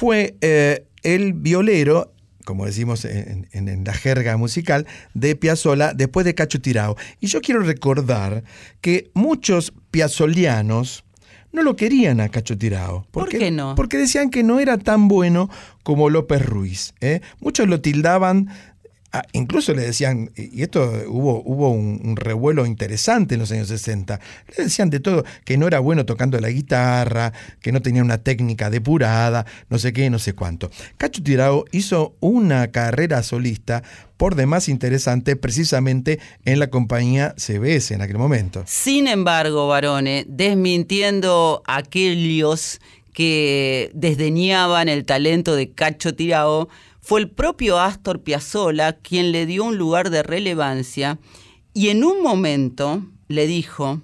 fue eh, el violero, como decimos en, en- en la jerga musical, de Piazzolla después de Cacho Tirao. Y yo quiero recordar que muchos piazzolianos no lo querían a Cacho Tirao. ¿Por qué no? Porque decían que no era tan bueno como López Ruiz. ¿eh? Muchos lo tildaban Ah, incluso le decían, y esto hubo, hubo un, revuelo interesante en los años 60, le decían de todo, que no era bueno tocando la guitarra, que no tenía una técnica depurada, no sé qué, no sé cuánto. Cacho Tirao hizo una carrera solista por demás interesante precisamente en la compañía CBS en aquel momento. Sin embargo, varones, desmintiendo aquellos que desdeñaban el talento de Cacho Tirao, fue el propio Astor Piazzolla quien le dio un lugar de relevancia y en un momento le dijo,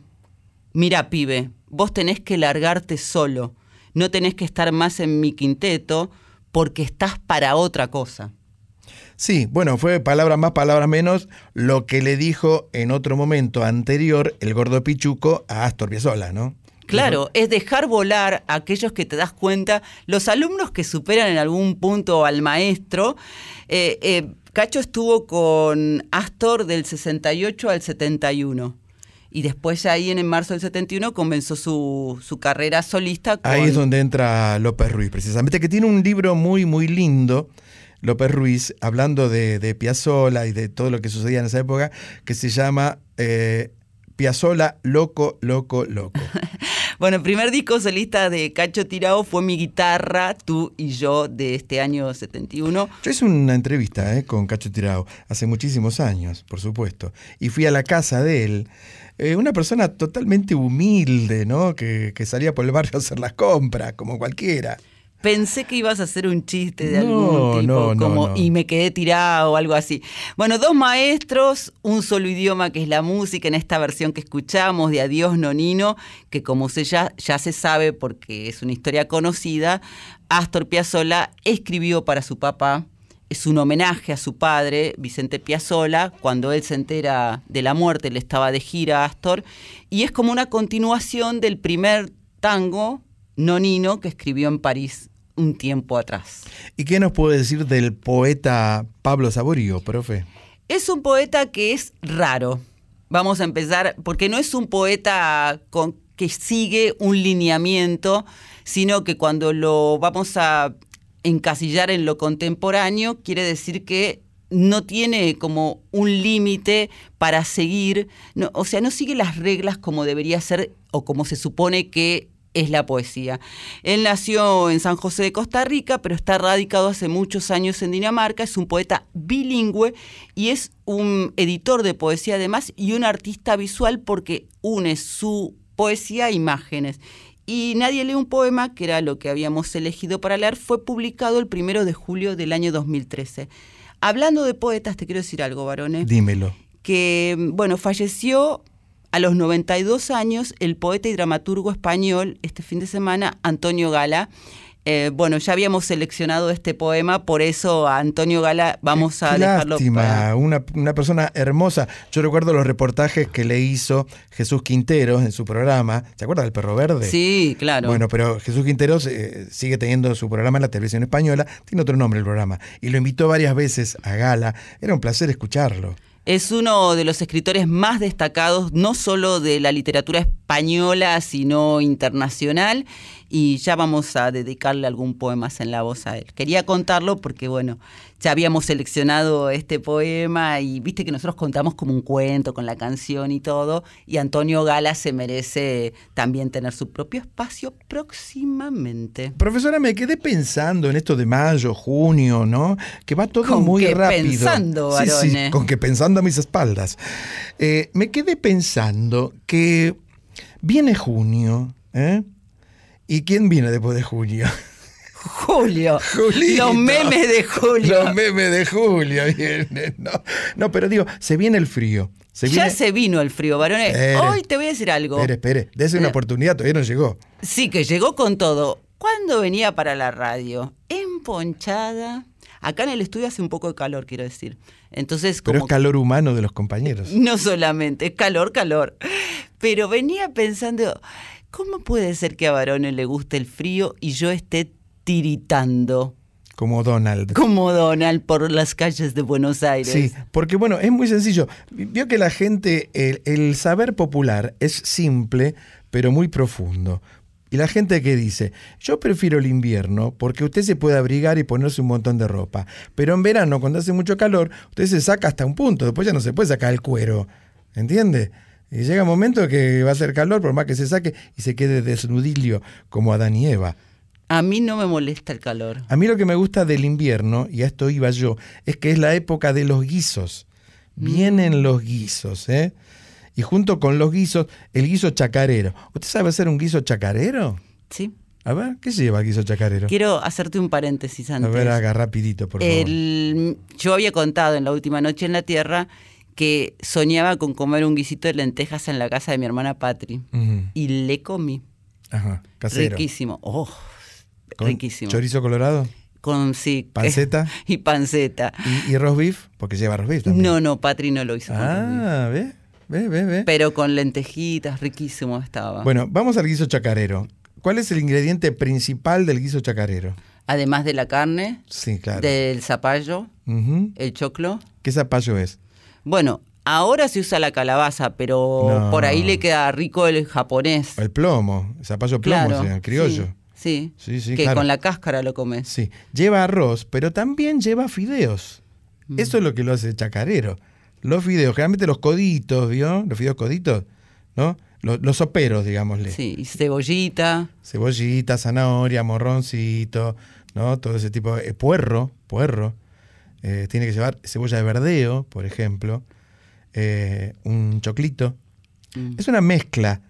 mira pibe, vos tenés que largarte solo, no tenés que estar más en mi quinteto porque estás para otra cosa. Sí, bueno, fue palabra más, palabra menos lo que le dijo en otro momento anterior el gordo Pichuco a Astor Piazzolla, ¿no? Claro, es dejar volar a aquellos que te das cuenta, los alumnos que superan en algún punto al maestro. eh, eh, Cacho estuvo con Astor del 68 al 71. Y después ahí en, en marzo del 71 comenzó su, su carrera solista. Con, Ahí es donde entra López Ruiz, precisamente, que tiene un libro muy, muy lindo, López Ruiz, hablando de, de Piazzolla y de todo lo que sucedía en esa época, que se llama eh, Piazzolla Loco, Loco, Loco. *laughs* Bueno, el primer disco solista de Cacho Tirao fue Mi Guitarra, Tú y Yo, de este año 71. Yo hice una entrevista eh, con Cacho Tirao hace muchísimos años, por supuesto, y fui a la casa de él. Eh, una persona totalmente humilde, ¿no? Que, que salía por el barrio a hacer las compras, como cualquiera. Pensé que ibas a hacer un chiste de No, algún tipo, no, como no. y me quedé tirado o algo así. Bueno, dos maestros, un solo idioma que es la música en esta versión que escuchamos de Adiós Nonino, que como se ya, ya se sabe porque es una historia conocida, Astor Piazzolla escribió para su papá. Es un homenaje a su padre, Vicente Piazzolla, cuando él se entera de la muerte, le estaba de gira a Astor, y es como una continuación del primer tango nonino que escribió en París un tiempo atrás. ¿Y qué nos puede decir del poeta Pablo Saborío, profe? Es un poeta que es raro. Vamos a empezar, porque no es un poeta con, que sigue un lineamiento, sino que cuando lo vamos a encasillar en lo contemporáneo, quiere decir que no tiene como un límite para seguir, no, o sea, no sigue las reglas como debería ser o como se supone que es la poesía. Él nació en San José de Costa Rica, pero está radicado hace muchos años en Dinamarca, es un poeta bilingüe y es un editor de poesía además y un artista visual porque une su poesía a imágenes. Y Nadie lee un poema, que era lo que habíamos elegido para leer, fue publicado el primero de julio del año 2013. Hablando de poetas, te quiero decir algo, varones Dímelo. que, bueno, falleció a los 92 años el poeta y dramaturgo español este fin de semana, Antonio Gala. Eh, bueno, ya habíamos seleccionado este poema, por eso a Antonio Gala vamos a Qué dejarlo lástima, para- una, una persona hermosa. Yo recuerdo los reportajes que le hizo Jesús Quinteros en su programa. ¿Se acuerda del perro verde? Sí, claro. Bueno, pero Jesús Quinteros eh, sigue teniendo su programa en la televisión española. Tiene otro nombre el programa. Y lo invitó varias veces a Gala. Era un placer escucharlo. Es uno de los escritores más destacados, no solo de la literatura española, sino internacional, y ya vamos a dedicarle algún poema en la voz a él. Quería contarlo porque, bueno, ya habíamos seleccionado este poema y viste que nosotros contamos como un cuento con la canción y todo, y Antonio Gala se merece también tener su propio espacio próximamente. Profesora, me quedé pensando en esto de mayo, junio, ¿no? Que va todo ¿Con muy rápido. pensando, Sí, sí, con que pensando a mis espaldas. Eh, me quedé pensando que viene junio, ¿eh? ¿Y quién viene después de junio? Julio. *laughs* Julito. Los memes de Julio. Los memes de julio vienen. No, no pero digo, se viene el frío. Se Ya se vino el frío, varones. Espere. Hoy te voy a decir algo. Espere, espere, dése una Eh. oportunidad, todavía no llegó. Sí, que llegó con todo. ¿Cuándo venía para la radio? Emponchada. Acá en el estudio hace un poco de calor, quiero decir. Entonces, Pero es calor humano de los compañeros. no solamente, es calor, calor. Pero venía pensando, ¿cómo puede ser que a varones le guste el frío y yo esté tiritando Como Donald. como Donald por las calles de Buenos Aires? Sí, porque bueno, es muy sencillo. Vio que la gente, el, el saber popular es simple, pero muy profundo. Y la gente que dice, yo prefiero el invierno porque usted se puede abrigar y ponerse un montón de ropa. Pero en verano, cuando hace mucho calor, usted se saca hasta un punto, después ya no se puede sacar el cuero. ¿Entiende? Y llega un momento que va a hacer calor, por más que se saque, y se quede desnudilio, como Adán y Eva. A mí no me molesta el calor. A mí lo que me gusta del invierno, y a esto iba yo, es que es la época de los guisos. Vienen los guisos, ¿eh? Y junto con los guisos, el guiso chacarero. ¿Usted sabe hacer un guiso chacarero? Sí. A ver, ¿qué lleva el guiso chacarero? Quiero hacerte un paréntesis A antes. ver, haga rapidito, por favor. El- yo había contado en la última noche en la Tierra que soñaba con comer un guisito de lentejas en la casa de mi hermana Patri. Y le comí. Ajá, casero. Riquísimo. Oh, ¿Con riquísimo. ¿Chorizo colorado? Con sí. ¿Panceta? *laughs* y panceta. ¿Y, y roast beef? Porque lleva roast beef también. No, no, Patri no lo hizo. Ah, ¿ve? ¿Ve, ve, ve? Pero con lentejitas, riquísimo estaba. Bueno, vamos al guiso chacarero. ¿Cuál es el ingrediente principal del guiso chacarero? Además de la carne, Sí, claro. del zapallo, el choclo. ¿Qué zapallo es? Bueno, ahora se usa la calabaza, pero No. por ahí le queda rico el japonés. El plomo, el zapallo plomo, Claro, o sea, el criollo. Sí, Sí, sí, que claro. con la cáscara lo comes. Sí, lleva arroz, pero también lleva fideos. Mm. Eso es lo que lo hace chacarero. Los fideos, generalmente los coditos, ¿vio? Los fideos coditos, ¿no? Los, los soperos, digámosle. Sí, y cebollita. Cebollita, zanahoria, morroncito, ¿no? Todo ese tipo de... eh, puerro, puerro. Eh, tiene que llevar cebolla de verdeo, por ejemplo. eh, un choclito. Mm. Es una mezcla.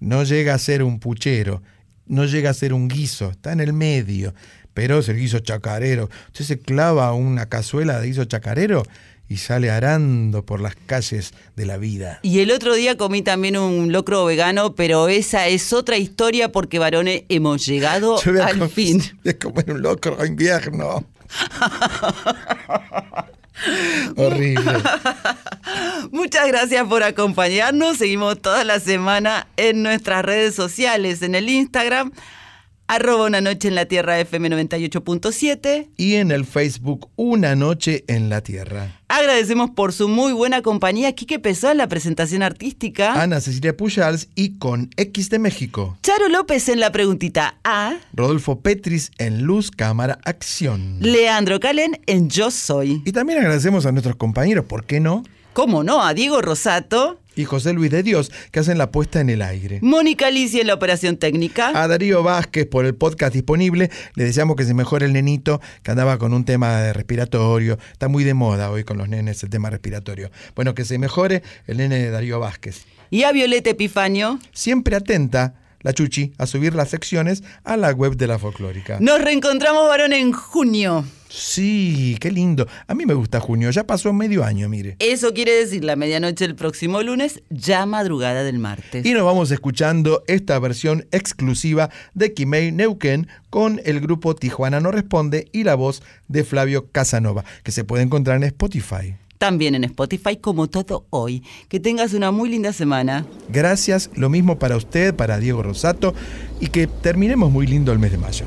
No llega a ser un puchero. No llega a ser un guiso. Está en el medio. Pero es el guiso chacarero. Usted se clava una cazuela de guiso chacarero y sale arando por las calles de la vida. Y el otro día comí también un locro vegano, pero esa es otra historia porque varones hemos llegado al com- fin. a comer un locro invierno. *laughs* Horrible. Muchas gracias por acompañarnos. Seguimos toda la semana en nuestras redes sociales, en el Instagram, arroba una noche en la tierra FM 98.7. Y en el Facebook, Una Noche en la Tierra. Agradecemos por su muy buena compañía. Quique Pesó en la presentación artística. Ana Cecilia Pujals y con X de México. Charo López en la preguntita A. Rodolfo Petris en Luz, Cámara, Acción. Leandro Calen en Yo Soy. Y también agradecemos a nuestros compañeros, ¿por qué no? ¿Cómo no? A Diego Rosato. Y José Luis de Dios, que hacen la puesta en el aire. Mónica Alicia en la operación técnica. A Darío Vázquez por el podcast disponible. Le deseamos que se mejore el nenito, que andaba con un tema de respiratorio. Está muy de moda hoy con los nenes el tema respiratorio. Bueno, que se mejore el nene de Darío Vázquez. Y a Violeta Epifanio. Siempre atenta, la Chuchi, a subir las secciones a la web de la folclórica. Nos reencontramos, varón, en junio. Sí, qué lindo. A mí me gusta junio, ya pasó medio año, mire. Eso quiere decir la medianoche del próximo lunes, ya madrugada del martes. Y nos vamos escuchando esta versión exclusiva de Kimei Neuquén con el grupo Tijuana No Responde y la voz de Flavio Casanova, que se puede encontrar en Spotify. También en Spotify como todo hoy. Que tengas una muy linda semana. Gracias, lo mismo para usted, para Diego Rosato, y que terminemos muy lindo el mes de mayo.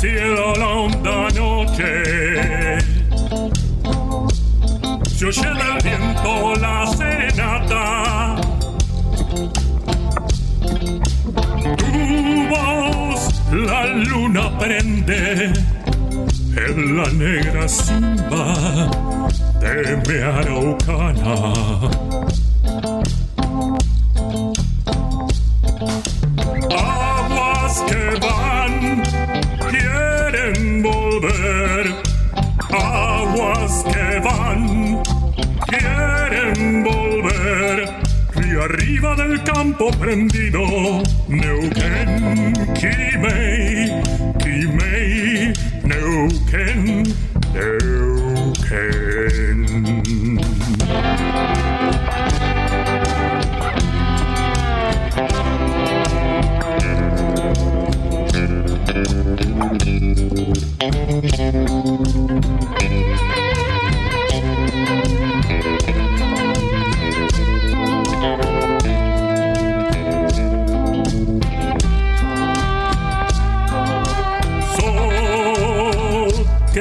Cielo la honda noche. Se oye del viento la serenata. Tu voz la luna prende en la negra simba de mi araucana van quieren volver río arriba del campo prendido Neuquén Quimei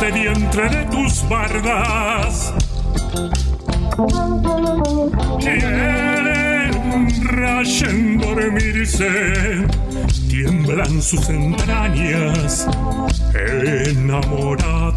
Agreste vientre de tus bardas. Quieren rayen dormirse, tiemblan sus entrañas enamorada.